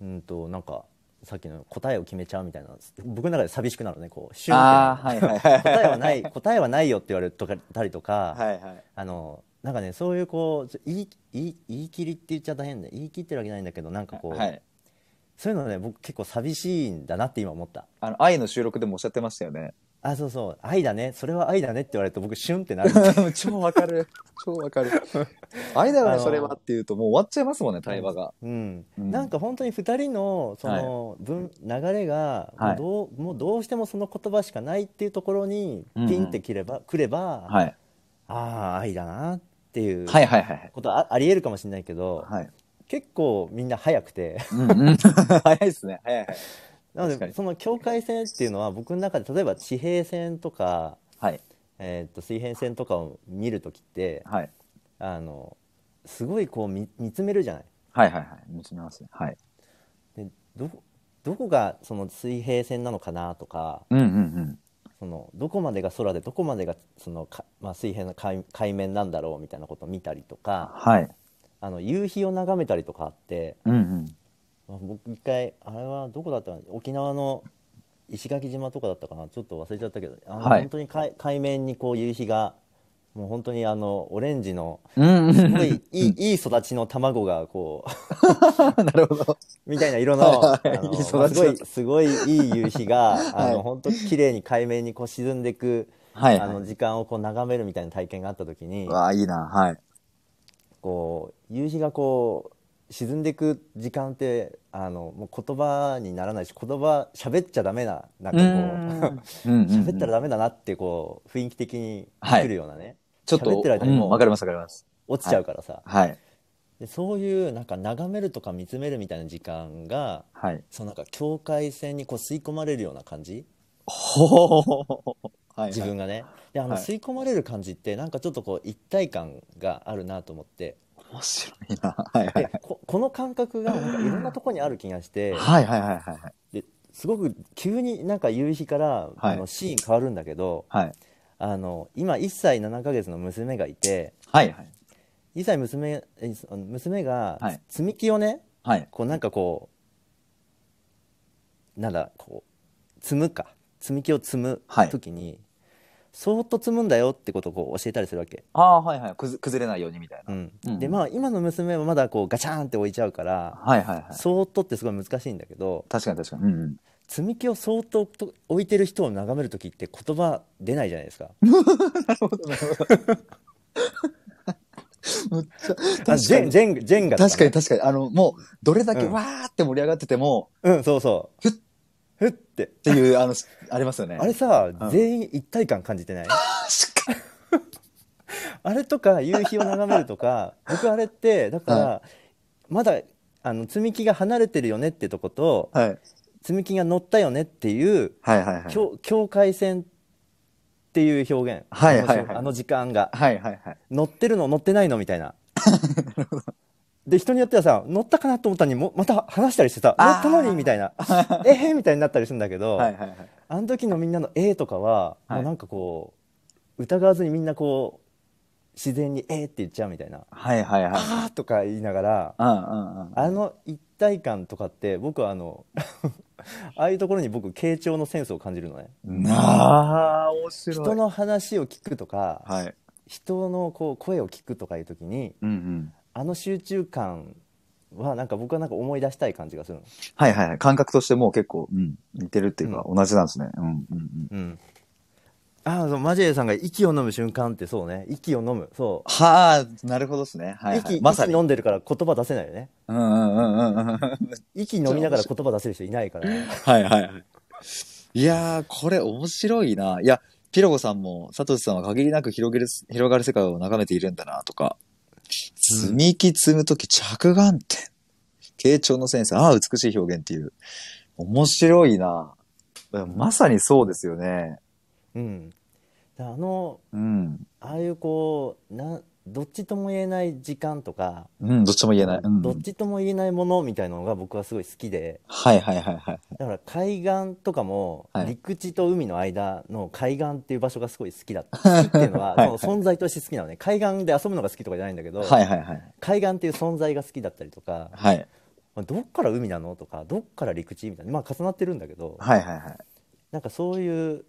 うんとなんかさっきの答えを決めちゃうみたいな僕の中で寂しくなるねこうシうん。ュンってああ、はいはいはい。答えはない 答えはないよって言われたりとか、はいはい。あのなんかねそういうこう言い言い言い切りって言っちゃ大変で言い切ってるわけないんだけどなんかこう、はい。そういうのね僕結構寂しいんだなって今思ったあの、愛の収録でもおっしゃってましたよね。あそうそう愛だねそれは愛だねって言われると僕シュンってなる 超わかる。超わかる。愛だよね、それはっていうと、もう終わっちゃいますもんね、対話が。うん、うんなんか本当に2人のその分、流れがはいもうどうもうどうしてもその言葉しかないっていうところにうんうんピンって切れば、くれば、はい。ああ愛だなっていうはいはいはい。ことあありえるかもしれないけど、はい。結構みんな早くてうんうん。早いですね。早い早い。なのでその境界線っていうのは僕の中で例えば地平線とか、はい。えー、と水平線とかを見るときってはい。あのすごいこう見見つめるじゃない？はいはいはい。見つめますね。はい。でどこどこがその水平線なのかなとかうんうんうん。そのどこまでが空でどこまでがそのか、まあ、水平の海海面なんだろうみたいなことを見たりとかはい。あの夕日を眺めたりとかあって、うんうん。まあ僕一回あれはどこだったかな沖縄の石垣島とかだったかなちょっと忘れちゃったけどあの、はい。本当に海海面にこう夕日がもう本当にあのオレンジのうん。うんすごいいい いい育ちの卵がこ なるほど。うみたいな色のあはい。のいい育ちまあすごいすごいいい夕日が あの、はい本当綺麗に海面にこう沈んでいく、はい。あの時間をこう眺めるみたいな体験があった時にわあ、いいな。はい。こう夕日がこう沈んでいく時間ってあのもう言葉にならないし言葉喋っちゃダメななんかこううん。うんうん喋ったらダメだなってこう雰囲気的に来るようなね、ちょっと、喋ってる間にもううんわかりますわかります。落ちちゃうからさ、はい。でそういうなんか眺めるとか見つめるみたいな時間がはい。そのなんか境界線にこう吸い込まれるような感じ。はい。自分がね。であのはい。吸い込まれる感じってなんかちょっとこう一体感があるなと思って面白いな。はいはいでここの感覚がなんかいろんなところにある気がしてはいはいはいはいはい。ですごく急になんか夕日から、はいあのシーン変わるんだけどはい。あの今1歳7ヶ月の娘がいてはいはい。1歳娘え娘がはい積み木をねはい。こうなんかこうなんだこう積むか積み木を積むはい時に、そーっと積むんだよってことをこう教えたりするわけ、ああ、はいはい。くず崩れないようにみたいな。うんうんでまあ今の娘はまだこうガチャーンって置いちゃうから、はいはいはい。そーっとってすごい難しいんだけど確かに確かに。うんうん。積み木をそーっとと置いてる人を眺める時って言葉出ないじゃないですか むっちゃ、あジェンジェンジェンガと確かにね確かに。あの、もう、どれだけうんわーって盛り上がってても、うんそうそうふっふってっていう、あの、ありますよね。あれさ、うん全員一体感感じてない？あれとか夕日を眺めるとか 僕あれってだから、まだあの積み木が離れてるよねってとことに。はい。積み木が乗ったよねっていう、はいはいはい。境境界線っていう表現、はいはいはいあの時間がはいはいはい。乗ってるの乗ってないのみたいな で人によってはさ乗ったかなと思ったのにもまた話したりしてさ乗ったのにみたいな えーみたいになったりするんだけど、はいはいはい。あの時のみんなの「えー」とかは、はいもうなんかこう疑わずにみんなこう自然に「えー」って言っちゃうみたいなはいはいはい。あーとか言いながらうんうんうん。あの一体感とかって僕はあの ああいうところに僕傾聴のセンスを感じるのねなあ、面白い。人の話を聞くとかはい。人のこう声を聞くとかいう時にうんうん。あの集中感はなんか僕はなんか思い出したい感じがするのはいはいはい。感覚としてもう結構、うん、似てるっていうか、同じなんですね。うんうんうん。うんああそうマジェイさんが息を飲む瞬間ってそうね息を飲むそうはあ、なるほどですね。はい、はい。息まさに。息飲んでるから言葉出せないよねうんうんうんうん息飲みながら言葉出せる人いないからね はいはい。いやー、これ面白いな。いや、ピロゴさんも、サトシさんは限りなく広げる、広がる世界を眺めているんだな、とか。積み木積むとき着眼点。傾聴のセンス。ああ、美しい表現っていう。面白いな。まさにそうですよね。うんあのうん。ああいうこうなどっちとも言えない時間とか、うん、どっちとも言えない。うん。どっちとも言えないものみたいなのが僕はすごい好きではいはいはいはい。だから海岸とかもはい陸地と海の間の海岸っていう場所がすごい好きだった っていうのははいその存在として好きなのね海岸で遊ぶのが好きとかじゃないんだけど、はいはいはい。海岸っていう存在が好きだったりとかはい。まあどっから海なのとかどっから陸地みたいなまあ重なってるんだけどはいはいはい。なんかそういう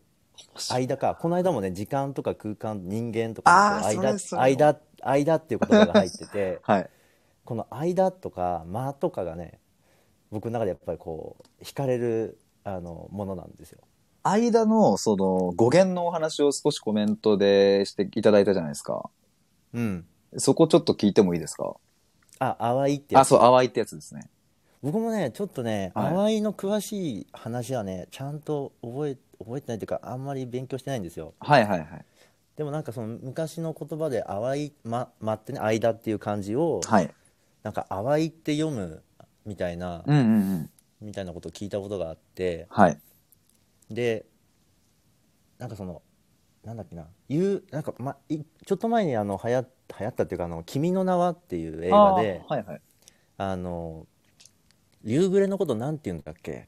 間かこの間もね時間とか空間人間とかあーそ間間間っていう言葉が入ってて はい。この間とか間とかがね僕の中でやっぱりこう惹かれるあのものなんですよ。間の、その、語源のお話を少しコメントでしていただいたじゃないですか。うん、そこちょっと聞いてもいいですか？あ淡いってやあ、つそう、淡いってやつですね。僕もねちょっとね、はい淡いの詳しい話はねちゃんと覚え覚えてないというかあんまり勉強してないんですよはいはいはい。でもなんかその昔の言葉で「淡いま」まってね「間」っていう漢字をはい。なんか「淡い」って読むみたいな、うんうんうん。みたいなことを聞いたことがあってはい。でなんかそのなんだっけな言うなんか、ま、いちょっと前にあの流行流行ったっていうかあの「君の名は」っていう映画であーはいはい。あの夕暮れのことなんて言うんだっけ？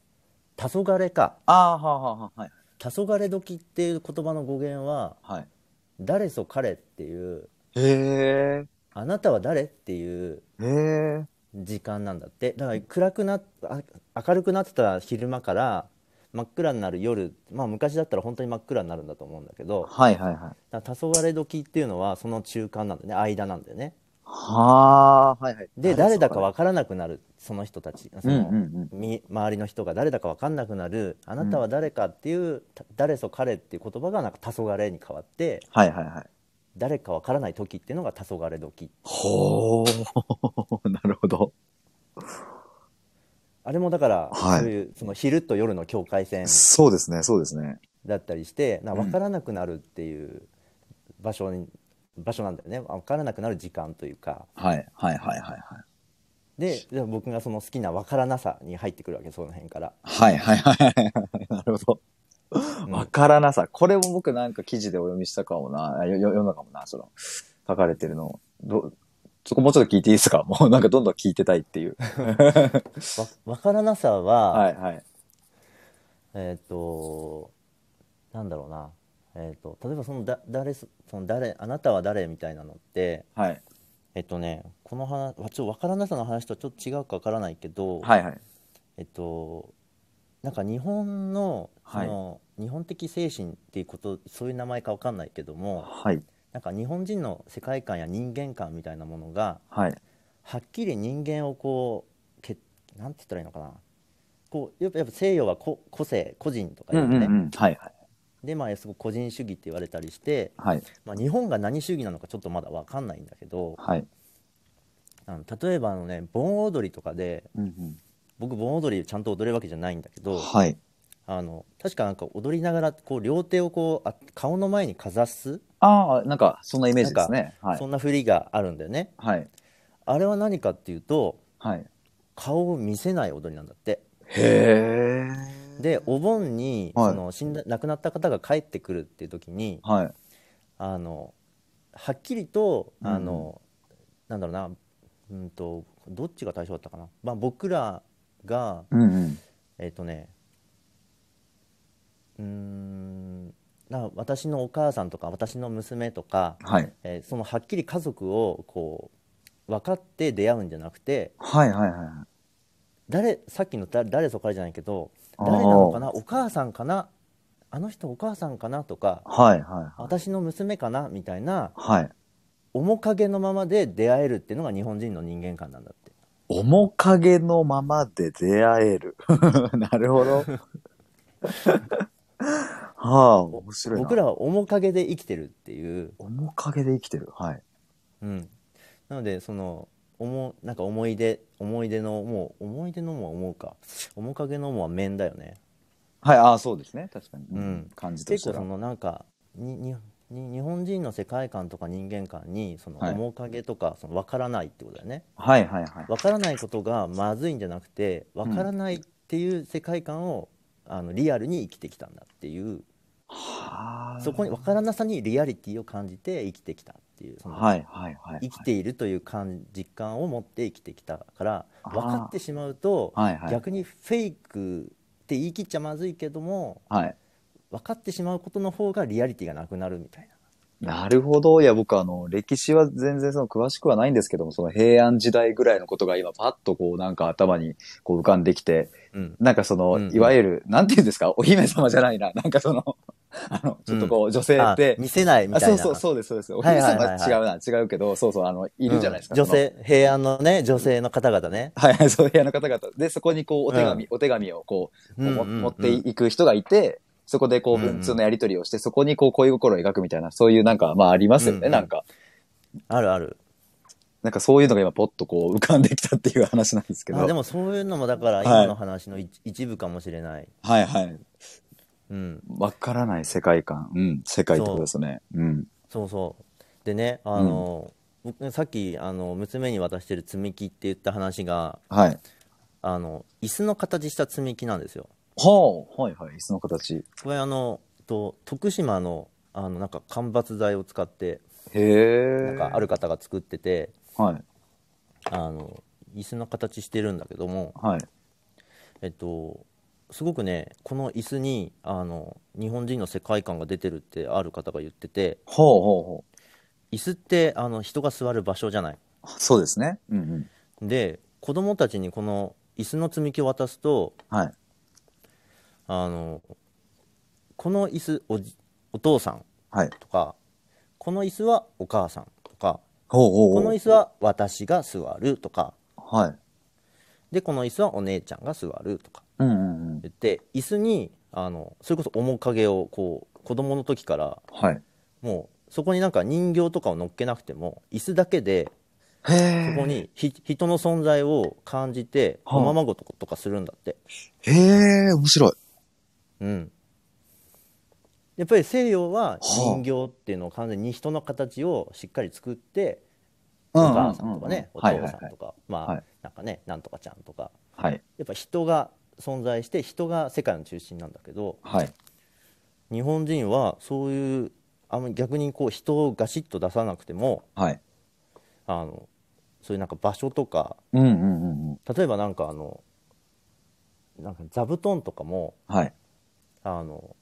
黄昏かああ、はあはあはあ、はい。黄昏時っていう言葉の語源ははい。「誰そ彼」っていうへえ。「あなたは誰?」っていう。時間なんだってだから暗くなっあ明るくなってた昼間から真っ暗になる夜まあ昔だったら本当に真っ暗になるんだと思うんだけどはいはいはい。だから黄昏時っていうのはその中間なんだよね間なんだよねはあ、はいはい。で誰だか分からなくなるその人たちその、うんうんみ周りの人が誰だか分かんなくなるあなたは誰かっていう、た誰そ彼っていう言葉がなんか黄昏に変わってはいはいはい。誰か分からない時っていうのが黄昏時ほー。なるほど。あれもだから、はいそういうその昼と夜の境界線そうですね、そうですね。だったりしてなうん分からなくなるっていう場所に、場所なんだよね分からなくなる時間というかはいはいはいはいはい。でで僕がその好きな分からなさに入ってくるわけその辺から、はいはいはいはい。なるほど。うんわからなさ。これも僕なんか記事でお読みしたかもな。よよ読んだかもな、その、書かれてるの。ど、そこもうちょっと聞いていいですか？もうなんかどんどん聞いてたいっていう。わ分からなさは、はいはい。えっ、となんだろうなえっ、と例えばそのだ誰そその誰あなたは誰みたいなのってはい。えっとねこの話ちょっと分からなさの話とはちょっと違うか分からないけど、はいはい。えっとなんか日本のその、日本的精神っていうことそういう名前か分かんないけどもはい。なんか日本人の世界観や人間観みたいなものがはい。はっきり人間をこうけなんて言ったらいいのかなこうやっぱやっぱ西洋は個個性個人とかうん言うね、うんうん。はいはい。でまあすごく個人主義って言われたりして、はい。まあ、日本が何主義なのかちょっとまだ分かんないんだけどはい。あの例えばあのね盆踊りとかでうんうん。僕盆踊りちゃんと踊れるわけじゃないんだけどはい。あの確かなんか踊りながらこう両手をこうあ顔の前にかざす、ああ、なんかそんなイメージですね。はいそ。んな振りがあるんだよねはい。あれは何かっていうとはい。顔を見せない踊りなんだってへえ。でお盆にはいその死んだ亡くなった方が帰ってくるっていう時にはい。あのはっきりとうんあの、なんだろうなうんとどっちが対象だったかな、まあ、僕らがうんうん。えっ、とねうーんな私のお母さんとか私の娘とか、はい。えーそのはっきり家族をこう分かって出会うんじゃなくてはいはいはい。誰さっきの誰誰そこからじゃないけど誰なのかな？お母さんかな？あの人お母さんかな？とかはいはいはい。私の娘かな？みたいなはい。面影のままで出会えるっていうのが日本人の人間観なんだって面影のままで出会える。なるほど。はあ、面白いな。僕らは面影で生きてるっていう、面影で生きてる。はい。うん、なのでその思なんか思い出思い出のもう思い出のも思うか面影のもは面だよねはい、ああ、そうですね。確かに。うん感じ。結構そのなんかににに日本人の世界観とか人間観にそのはい面影とかその分からないってことだよね、はいはいはい。分からないことがまずいんじゃなくて分からないっていう世界観を、あのリアルに生きてきたんだっていうはあ。そこに分からなさにリアリティを感じて生きてきたっていうそのはいはいはい。生きているという感実感を持って生きてきたから分かってしまうとはいはい。逆にフェイクって言い切っちゃまずいけどもはい。分かってしまうことの方がリアリティがなくなるみたいな。なるほど。いや、僕あの、歴史は全然その詳しくはないんですけども、その平安時代ぐらいのことが今パッとこうなんか頭にこう浮かんできて、うんなんかその、うんうんいわゆる、なんて言うんですか、お姫様じゃないな。なんかその、あの、ちょっとこう、女性あって、見せないみあたいなそうそう、そうです、そうです。おはい姫様は違うな、違うけど、そうそう、あの、いるじゃないですか。うん女性平安のね女性の方々ね。はいはい、そういう部屋の方々。で、そこにこう、お手紙、うお手紙をこう、持っていく人がいて、そこでこう、文通のやり取りをして、そこにこう、恋心を描くみたいな、そういうなんか、まあありますよね、なんか。あるあるなんかそういうのが今ポッとこう浮かんできたっていう話なんですけど。あでもそういうのもだからはい今の話の一,、一部かもしれない、はいはい。うん、わからない世界観。うん。世界ってことですね。うん。そうそうでねあの、僕さっきあの娘に渡してる積み木って言った話がはい。あの椅子の形した積み木なんですよはあ、はいはい。椅子の形。これあのと徳島のあのなんか間伐材を使ってへえ。なんかある方が作っててはい。あの椅子の形してるんだけどもはい。えっとすごくねこの椅子にあの日本人の世界観が出てるってある方が言っててほうほうほ椅子ってあの人が座る場所じゃないうそうですね。うんうん。で子供たちにこの椅子の積み木を渡すとはい。あのこの椅子おじお父さんはい。とかこの椅子はお母さんとかほうほうほう。この椅子は私が座るとかはい。でこの椅子はお姉ちゃんが座るとかうんうんうん。言って椅子にあのそれこそ面影をこう子供の時からはい。もうそこになんか人形とかを乗っけなくても椅子だけで。そこにひ人の存在を感じてはあおままごととかするんだって、へえ、面白い。うんやっぱり西洋ははあ人形っていうのを完全に人の形をしっかり作って、うんお母さんとかね、お父さんとか、まあ、はいなんかねなんとかちゃんとかはい。やっぱ人が存在して人が世界の中心なんだけどはい。日本人はそういうあ逆にこう人をガシッと出さなくてもはい。あのそういうなんか場所とかうんうんうんうん。例えばなんかあのなんか座布団とかもはい。あの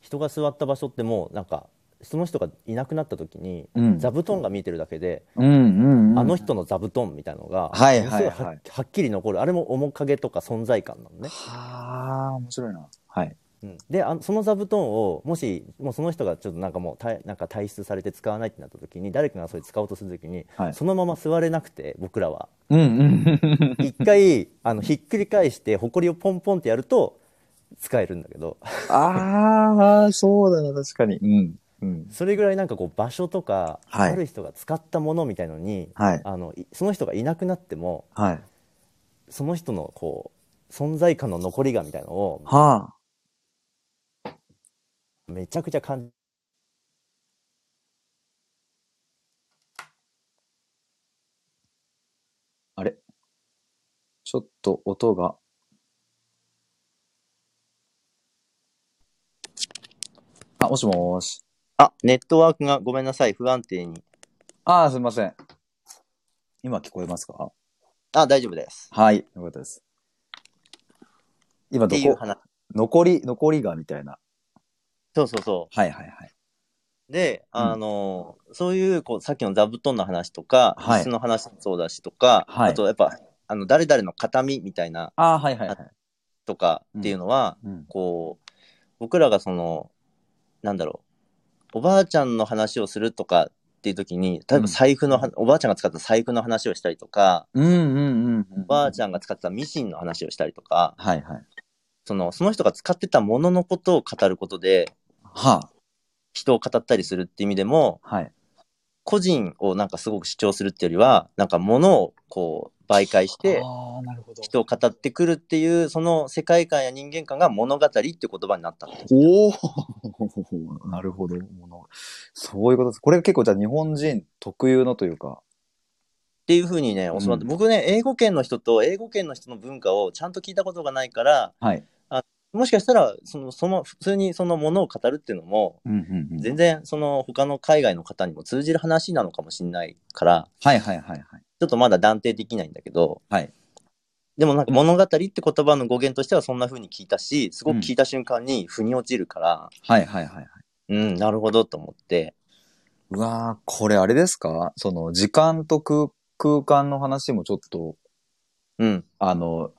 人が座った場所ってもうなんかその人がいなくなった時に、うん座布団が見てるだけで、うんうんうん。あの人の座布団みたいなのが、はいはいはいはっきり残るあれも面影とか存在感なのね、はあ、面白いな。はい。うんであその座布団をもしもうその人がちょっとなんかもうたなんか退出されて使わないってなった時に誰かがそれ使おうとする時に、はいそのまま座れなくて僕らはうんうんうん。一回あのひっくり返してほこりをポンポンってやると使えるんだけどああ、そうだな、確かに。うん。うん。それぐらいなんかこう場所とか、はいある人が使ったものみたいのに、はい。あのいその人がいなくなってもはい。その人のこう存在感の残りがみたいのをはめちゃくちゃ感じあ。あれ？ちょっと音が。あ、もしもーし。あネットワークがごめんなさい不安定にああ、すみません。今聞こえますか？あ大丈夫ですはい。よかったです。今どいう話残り、残りがみたいな。そうそうそはいはいはい。うで、うんあのそういうこうさっきの座布団の話とか、はい椅子の話もそうだしとか、はいあとやっぱあの誰々の形見みたいなああ、はいはいはい。とかっていうのは、うん。こう僕らがその、なんだろう、おばあちゃんの話をするとかっていう時に、例えば財布のは、おばあちゃんが使った財布の話をしたりとか、うんうんうんうん。おばあちゃんが使ってたミシンの話をしたりとか、はいはい。その、その人が使ってたもののことを語ることで、は人を語ったりするっていう意味でも、あ。はい。個人をなんかすごく主張するっていうよりは、なんか物をこう媒介して。人を語ってくるっていう、その世界観や人間観が物語って言葉になったんです。おお なるほど。そういうことです。これが結構じゃあ日本人特有のというか。っていうふうにね、教わって、うん僕ね、英語圏の人と英語圏の人の文化をちゃんと聞いたことがないから、はい。もしかしたら、その、その、普通にそのものを語るっていうのも。全然、その、他の海外の方にも通じる話なのかもしれないから、はいはいはいはい。ちょっとまだ断定できないんだけど、はい。でもなんか物語って言葉の語源としてはそんな風に聞いたし、すごく聞いた瞬間に腑に落ちるから、はいはいはいはい。うん、なるほどと思って、うわーこれあれですか？その時間と空空間の話もちょっと、うん、あの、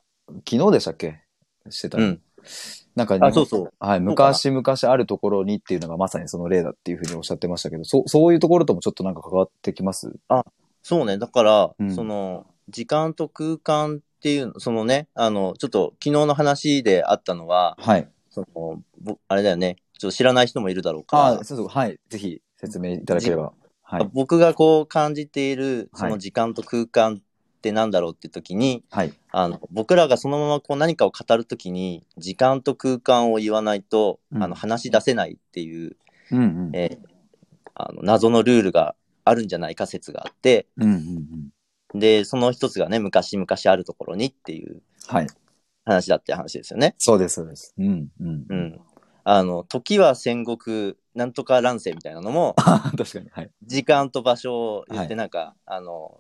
昨日でしたっけ？してたのうん。なんか、あ、そうそう。はい、昔々あるところにっていうのがまさにその例だっていうふうにおっしゃってましたけど、そそういうところともちょっとなんか関わってきます？そうね。だから、うんその、時間と空間っていう、そのね、あの、ちょっと昨日の話であったのは、はい。その、ぼあれだよね。ちょっと知らない人もいるだろうあから、そうそう、はい。ぜひ説明いただければ。はい。僕がこう感じている、そはいの時間と空間ってなんだろうって時に、はい。あの、僕らがそのままこう何かを語るときに、時間と空間を言わないと、うんあの、話し出せないっていう、うんうん。えーあの、謎のルールがあるんじゃないか説があって、うんうんうん。で、その一つがね、昔々あるところにっていうはい。話だって話ですよね。そうです、そうです。うんうん。う。ん。あの、時は戦国、なんとか乱世みたいなのも、確かに。はい。時間と場所を言って、はいなんか、あの、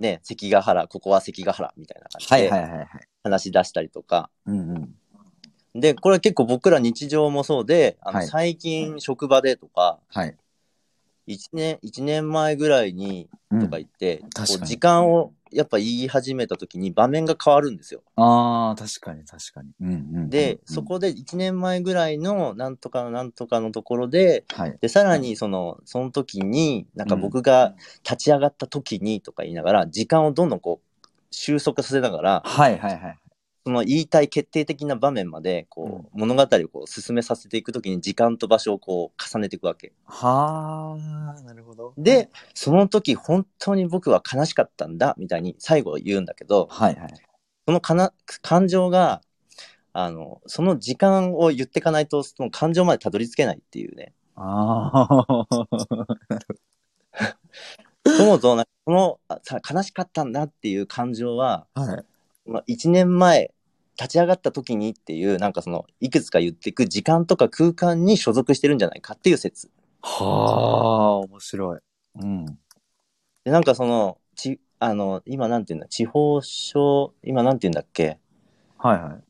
ね、関ヶ原、ここは関ヶ原みたいな感じはいはいではいはい。話し出したりとか。で、これは結構僕ら日常もそうで、あのはい最近職場でとか、はい。一年、一年前ぐらいにうんとか言って、確かにこう時間をやっぱ言い始めた時に場面が変わるんですよ。ああ、確かに確かに。うんうんうんうん。で、そ、こで一年前ぐらいのなんとかのなんとかのところで、はい。で、さらにその、その時に、なんか僕が立ち上がった時にとか言いながら、時間をどんどんこう、収束させながら、はいはいはい。その言いたい決定的な場面まで、こう、物語をこう進めさせていくときに時間と場所をこう重ねていくわけ。はあ、なるほど。で、その時本当に僕は悲しかったんだ、みたいに最後言うんだけど、はいはい。そのかな感情が、あの、その時間を言っていかないと、その感情までたどり着けないっていうね。ああ、そもそもこのあさ悲しかったんだっていう感情は、はい。まあ、1年前、立ち上がった時にっていう、なんかその、いくつか言っていく時間とか空間に所属してるんじゃないかっていう説。はあ、面白い。うん。で、なんかその、ち、あの、今なんて言うんだ、地方症、今なんて言うんだっけ、はいはい。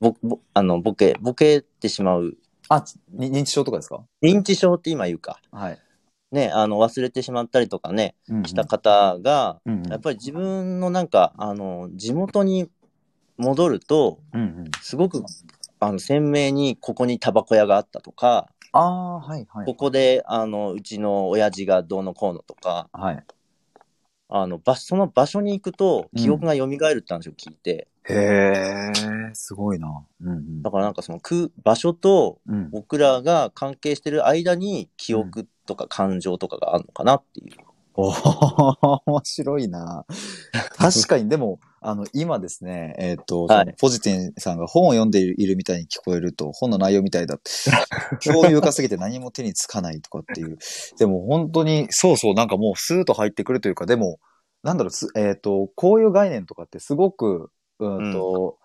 ぼ、ぼ、あの、ボケ、ボケてしまう、あ、に認知症とかですか？認知症って今言うか。はい。ね、あの、忘れてしまったりとかね、うんうんした方が、うんうんやっぱり自分のなんか、あの、地元に戻ると、うんうん。すごく、あの、鮮明にここにタバコ屋があったとか、ああ、はいはい。ここで、あの、うちの親父がどうのこうのとか、はい。あの、場その場所に行くと、記憶が蘇るって話を聞いて、へえ、すごいな。うんうん。だからなんかその空、場所とうん。僕らが関係してる間に記憶とか感情とかがあるのかなっていう。おー面白いな。確かに、でも、あの、今ですね、えっ、と、はい。ポジティンさんが本を読んでいるみたいに聞こえると、本の内容みたいだって、共有化すぎて何も手につかないとかっていう。でも本当に、そうそう、なんかもうスーッと入ってくるというか、でも、なんだろう、すえっ、と、こういう概念とかってすごく、うんと、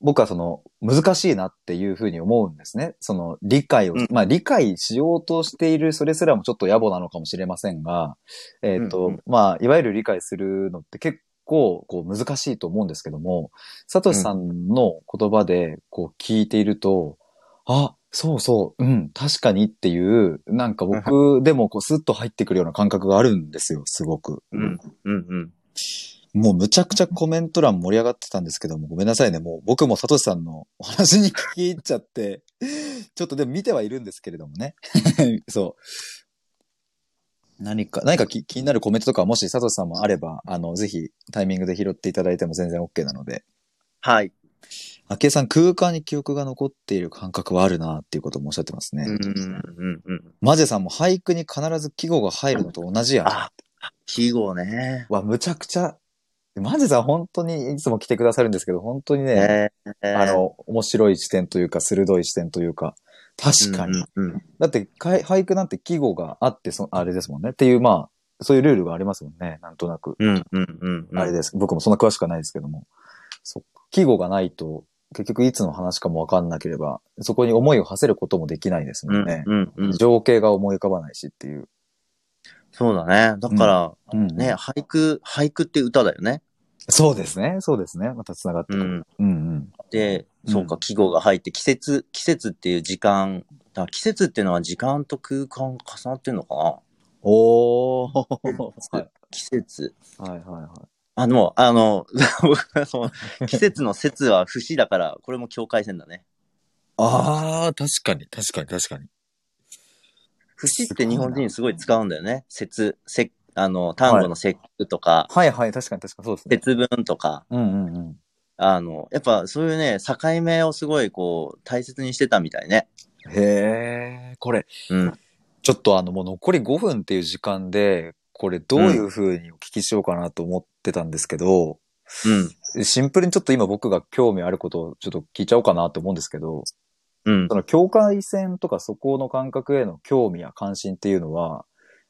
僕はその、難しいなっていうふうに思うんですね。その、理解を、うん。まあ理解しようとしている、それすらもちょっと野暮なのかもしれませんが、えっ、と、うんうん。まあ、いわゆる理解するのって結構、こう、難しいと思うんですけども、サトシさんの言葉で、こう、聞いていると、あ、そうそう、うん、確かにっていう、なんか僕でもこう、スッと入ってくるような感覚があるんですよ、すごく。うん、うん、うん。もうむちゃくちゃコメント欄盛り上がってたんですけども、ごめんなさいね。もう僕もサトシさんのお話に聞き入っちゃって、ちょっとでも見てはいるんですけれどもね。そう。何か、何か気気になるコメントとかもし佐藤さんもあれば、あの、ぜひタイミングで拾っていただいても全然 OK なので。はい。明恵さん、空間に記憶が残っている感覚はあるなっていうこともおっしゃってますね。うん、うん、うん。マジェさんも俳句に必ず季語が入るのと同じやん。あ、記号ね。わ、むちゃくちゃ、マジェさん本当にいつも来てくださるんですけど、本当にね、えーあ、の、面白い視点というか、鋭い視点というか、確かに。うん、うん。だって、俳句なんて季語があって、そあれですもんね。っていう、まあ、そういうルールがありますもんね。なんとなく。うん、うん、うん。あれです。僕もそんな詳しくはないですけども。そ季語がないと、結局いつの話かもわかんなければ、そこに思いを馳せることもできないですうん、もんね。うん、うん。情景が思い浮かばないしっていう。そうだね。だから、うんね、俳句、俳句って歌だよね。そうですね。そうですね。また繋がってくる。うん。うんうん。で、うんそうか、季語が入って、季節、季節っていう時間、だ季節っていうのは時間と空間重なってんのかな？おー。はい季節。はいはいはい。あの、あの、僕はその、季節の節は節だから、これも境界線だね。ああ、確かに、確かに、確かに。節って日本人すごい使うんだよね。節、せ、あの、単語の節句とか、はいはい、確かに確かにそうですね。節分とか、うんうんうん。あの、やっぱそういうね、境目をすごいこう、大切にしてたみたいね。へえ、これ、うん。ちょっとあの、もう残り5分っていう時間で、これどういう風にお聞きしようかなと思ってたんですけど、うん。シンプルにちょっと今僕が興味あることをちょっと聞いちゃおうかなと思うんですけど、うんそ。の境界線とかそこの感覚への興味や関心っていうのは、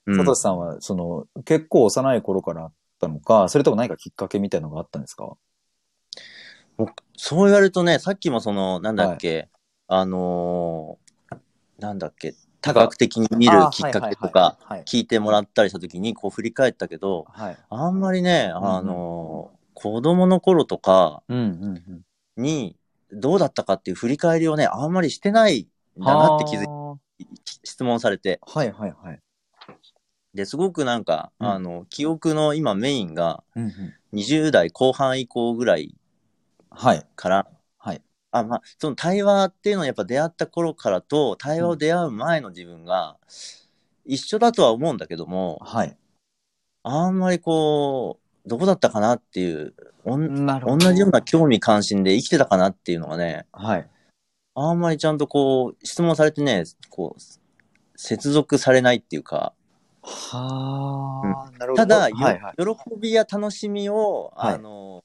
うん佐藤さんはその結構幼い頃からあったのか、それとも何かきっかけみたいなのがあったんですか？そう言われるとね、さっきもその、なんだっけ、あのーなんだっけ、多角的に見るきっかけとか、はい。聞いてもらったりした時に、こう振り返ったけど、はい。あんまりね、んあのー子供の頃とかうんうんうん。に、どうだったかっていう振り返りをね、あんまりしてないんだなって気づいは質問されて。あはいはいはい。で、すごくなんか、うんあの、記憶の今メインがうんうん。20代後半以降ぐらいはい。から、はい。あ、まあ、その対話っていうのはやっぱ出会った頃からと、対話を出会う前の自分が一緒だとは思うんだけども、はい。あんまりこう、どこだったかなっていう、おんなる同じような興味関心で生きてたかなっていうのがね、はい。あんまりちゃんとこう、質問されてね、こう、接続されないっていうか、はあ、なるほど。ただ、よはいはい。喜びや楽しみを、はいあの、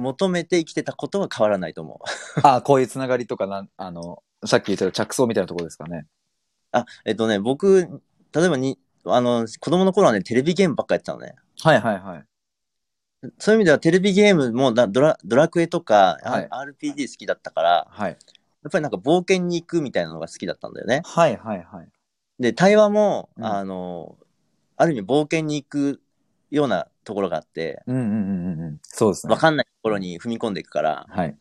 求めて生きてたことは変わらないと思う。あ、こういうつながりとかなん、あの、さっき言った着想みたいなところですかね。あ、えっとね、僕、例えばに、あの、子供の頃はね、テレビゲームばっかやってたのね。はいはいはい。そういう意味ではテレビゲームもだドラドラクエとか、はいあ RPG 好きだったから、はい。やっぱりなんか冒険に行くみたいなのが好きだったんだよね。はいはいはい。で、対話も、うんあの、ある意味冒険に行くようなところがあって、うんうんうんうんうん。そうですね。わかんないところに踏み込んでいくから、はい。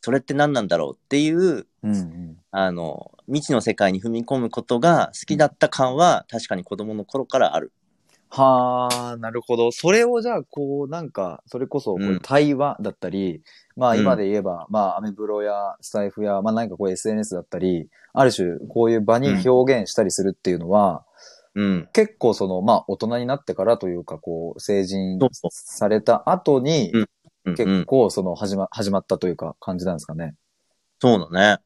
それって何なんだろうっていう、うんうん。あの、未知の世界に踏み込むことが好きだった感は確かに子供の頃からある。はあ、なるほど。それをじゃあ、こう、なんか、それこそ、対話だったり、まあうん今で言えば、まあアメブロやスタイフや、まあ何かこう SNS だったり、ある種こういう場に表現したりするっていうのは、うん。結構その、まあ大人になってからというか、こう、成人された後に、うん。うん。結構その始ま、始まったというか感じなんですかね。そうだね。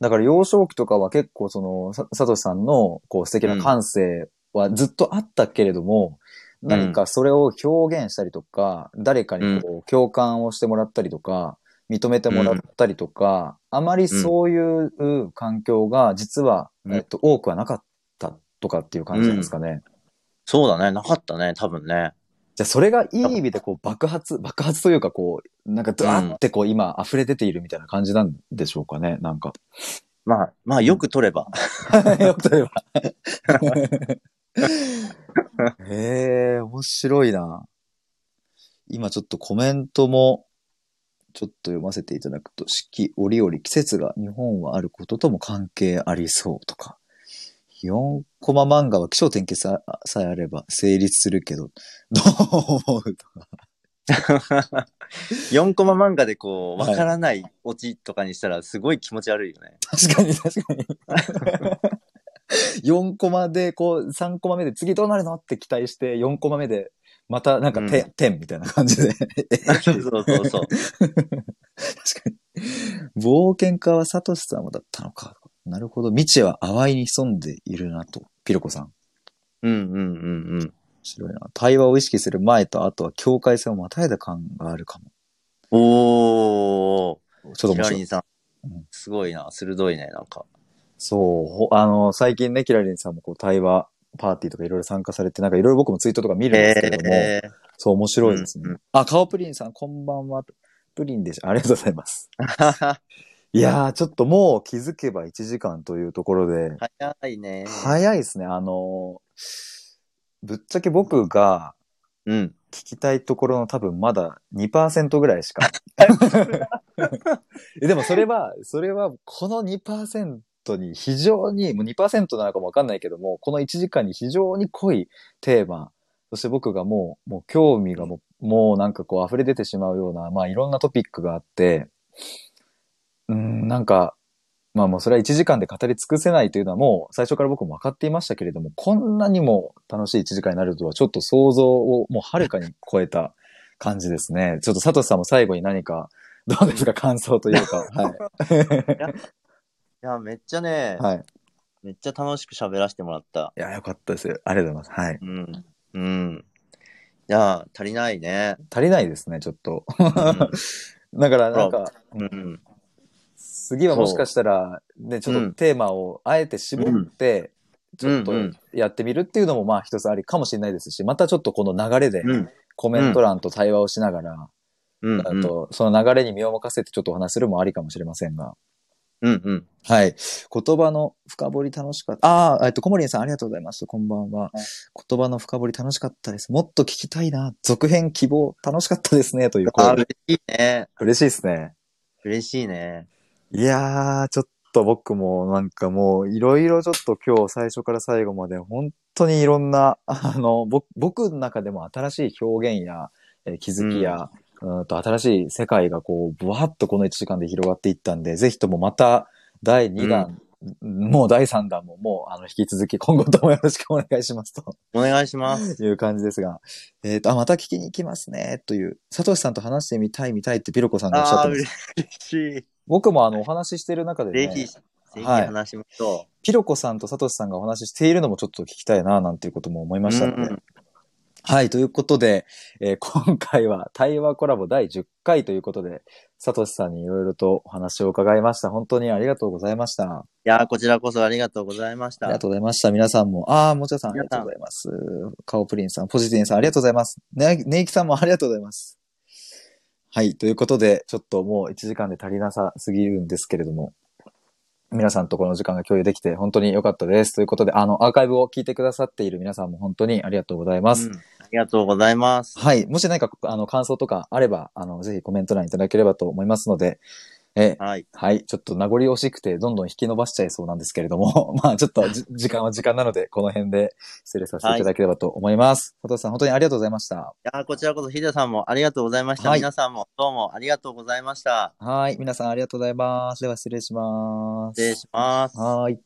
だから幼少期とかは結構その、さ、さとしさんのこう素敵な感性はずっとあったけれども、ん。何かそれを表現したりとか、誰かにこう共感をしてもらったりとか、認めてもらったりとか、あまりそういう環境が実は、うん。えっと、多くはなかったとかっていう感じなんですかね。そうだね。なかったね。多分ね。じゃあそれがいい意味でこう爆発、爆発というかこう、なんかドワーってこう今溢れ出ているみたいな感じなんでしょうかね、なんか。まあ、まあ、よく取れば。よく例えば。へえ、面白いな。今ちょっとコメントも、ちょっと読ませていただくと、四季折々季節が日本はあることとも関係ありそうとか、4コマ漫画は気象転結ささえあれば成立するけど、どう思うとか。4コマ漫画でこう、はいわからないオチとかにしたらすごい気持ち悪いよね。確かに確かに。4コマで、こう、3コマ目で次どうなるのって期待して、4コマ目で、またなんかうん点、点みたいな感じで。そうそうそうそう。確かに。冒険家はサトシさんもだったのか。なるほど。未知は淡いに潜んでいるなと。ピロコさん。うんうんうんうん。面白いな。対話を意識する前と後は境界線をまたいだ感があるかも。おー。ちょっと面白い。キラリンさんうん。すごいな。鋭いね、なんか。そうほ。あの、最近ね、キラリンさんもこう対話パーティーとかいろいろ参加されて、なんかいろいろ僕もツイートとか見るんですけれども、えそう、面白いですね。うんうんあ、顔プリンさん、こんばんは。プリンでしょ。ありがとうございます。ー、いやー、ちょっともう気づけば1時間というところで、早いね。早いですね。あのーぶっちゃけ僕がうん。聞きたいところの多分まだ2%ぐらいしか。えでもそれは、それはこの2%に非常に、もう2%なのかもわかんないけども、この1時間に非常に濃いテーマ、そして僕がもう、もう興味がもう、もうなんかこう溢れ出てしまうような、まあいろんなトピックがあって、うん、なんか、まあもうそれは1時間で語り尽くせないというのはもう最初から僕も分かっていましたけれども、こんなにも楽しい1時間になるとはちょっと想像をもうはるかに超えた感じですね。ちょっと佐藤さんも最後に何か、どうですか感想というか。はいや、めっちゃね、い。はい。めっちゃ楽しく喋らせてもらった。いや、よかったです。ありがとうございます。はい。うん。うん。いや、足りないね。足りないですね、ちょっと。うん だから、なんか、うん。次はもしかしたら、ね、ちょっとテーマをあえて絞って、ちょっとうんうんやってみるっていうのも、まあ一つありかもしれないですし、またちょっとこの流れでうん。コメント欄と対話をしながら、うん。あと、その流れに身を任せてちょっとお話しするもありかもしれませんが。うん。うん。はい。言葉の深掘り楽しかった。ああ、えっと、コモリンさんありがとうございます。こんばんは。言葉の深掘り楽しかったです。もっと聞きたいな。続編希望楽しかったですね。というあ、声。嬉しいね。嬉しいですね。嬉しいね。いやー、ちょっと僕もなんかもういろいろちょっと今日最初から最後まで本当にいろんな、あの、僕僕の中でも新しい表現や、えー気づきや、うん、と新しい世界がこう、ぶわっとこの1時間で広がっていったんで、ぜひともまた第2弾、もう第3弾ももうあの引き続き今後ともよろしくお願いしますと。お願いします。いう感じですが、えっ、と、あ、また聞きに行きますね、という、サトシさんと話してみたいみたいってピロコさんがおっしゃってます。嬉しい。僕もあの、お話ししてる中でね、ぜひ、ぜひ話しましょピロコさんとサトシさんがお話ししているのもちょっと聞きたいな、なんていうことも思いまう。したので。うんはい、ということで、えー 今回は対話コラボ第10回ということで、サトシさんにいろいろとお話を伺いました。本当にありがとうございました。いやー、こちらこそありがとうございました。ありがとうございました。皆さんも。ああ、もちろさんありがとうございます。カオプリンさん、ポジティンさんありがとうございます。ね、ネイキさんもありがとうございます。はい。ということで、ちょっともう1時間で足りなさすぎるんですけれども、皆さんとこの時間が共有できて本当に良かったです。ということで、あの、アーカイブを聞いてくださっている皆さんも本当にありがとうございます。うんありがとうございます。はい。もし何か、あの、感想とかあれば、あの、ぜひコメント欄いただければと思いますので、え、はい。はい。ちょっと名残惜しくて、どんどん引き伸ばしちゃいそうなんですけれども、まあちょっとじ 時間は時間なので、この辺で失礼させていただければと思います。佐藤さん、本当にありがとうございました。いやーこちらこそヒデさんもありがとうございました。はい皆さんもどうもありがとうございました。はい。皆さんありがとうございます。では失礼します。失礼します。はい。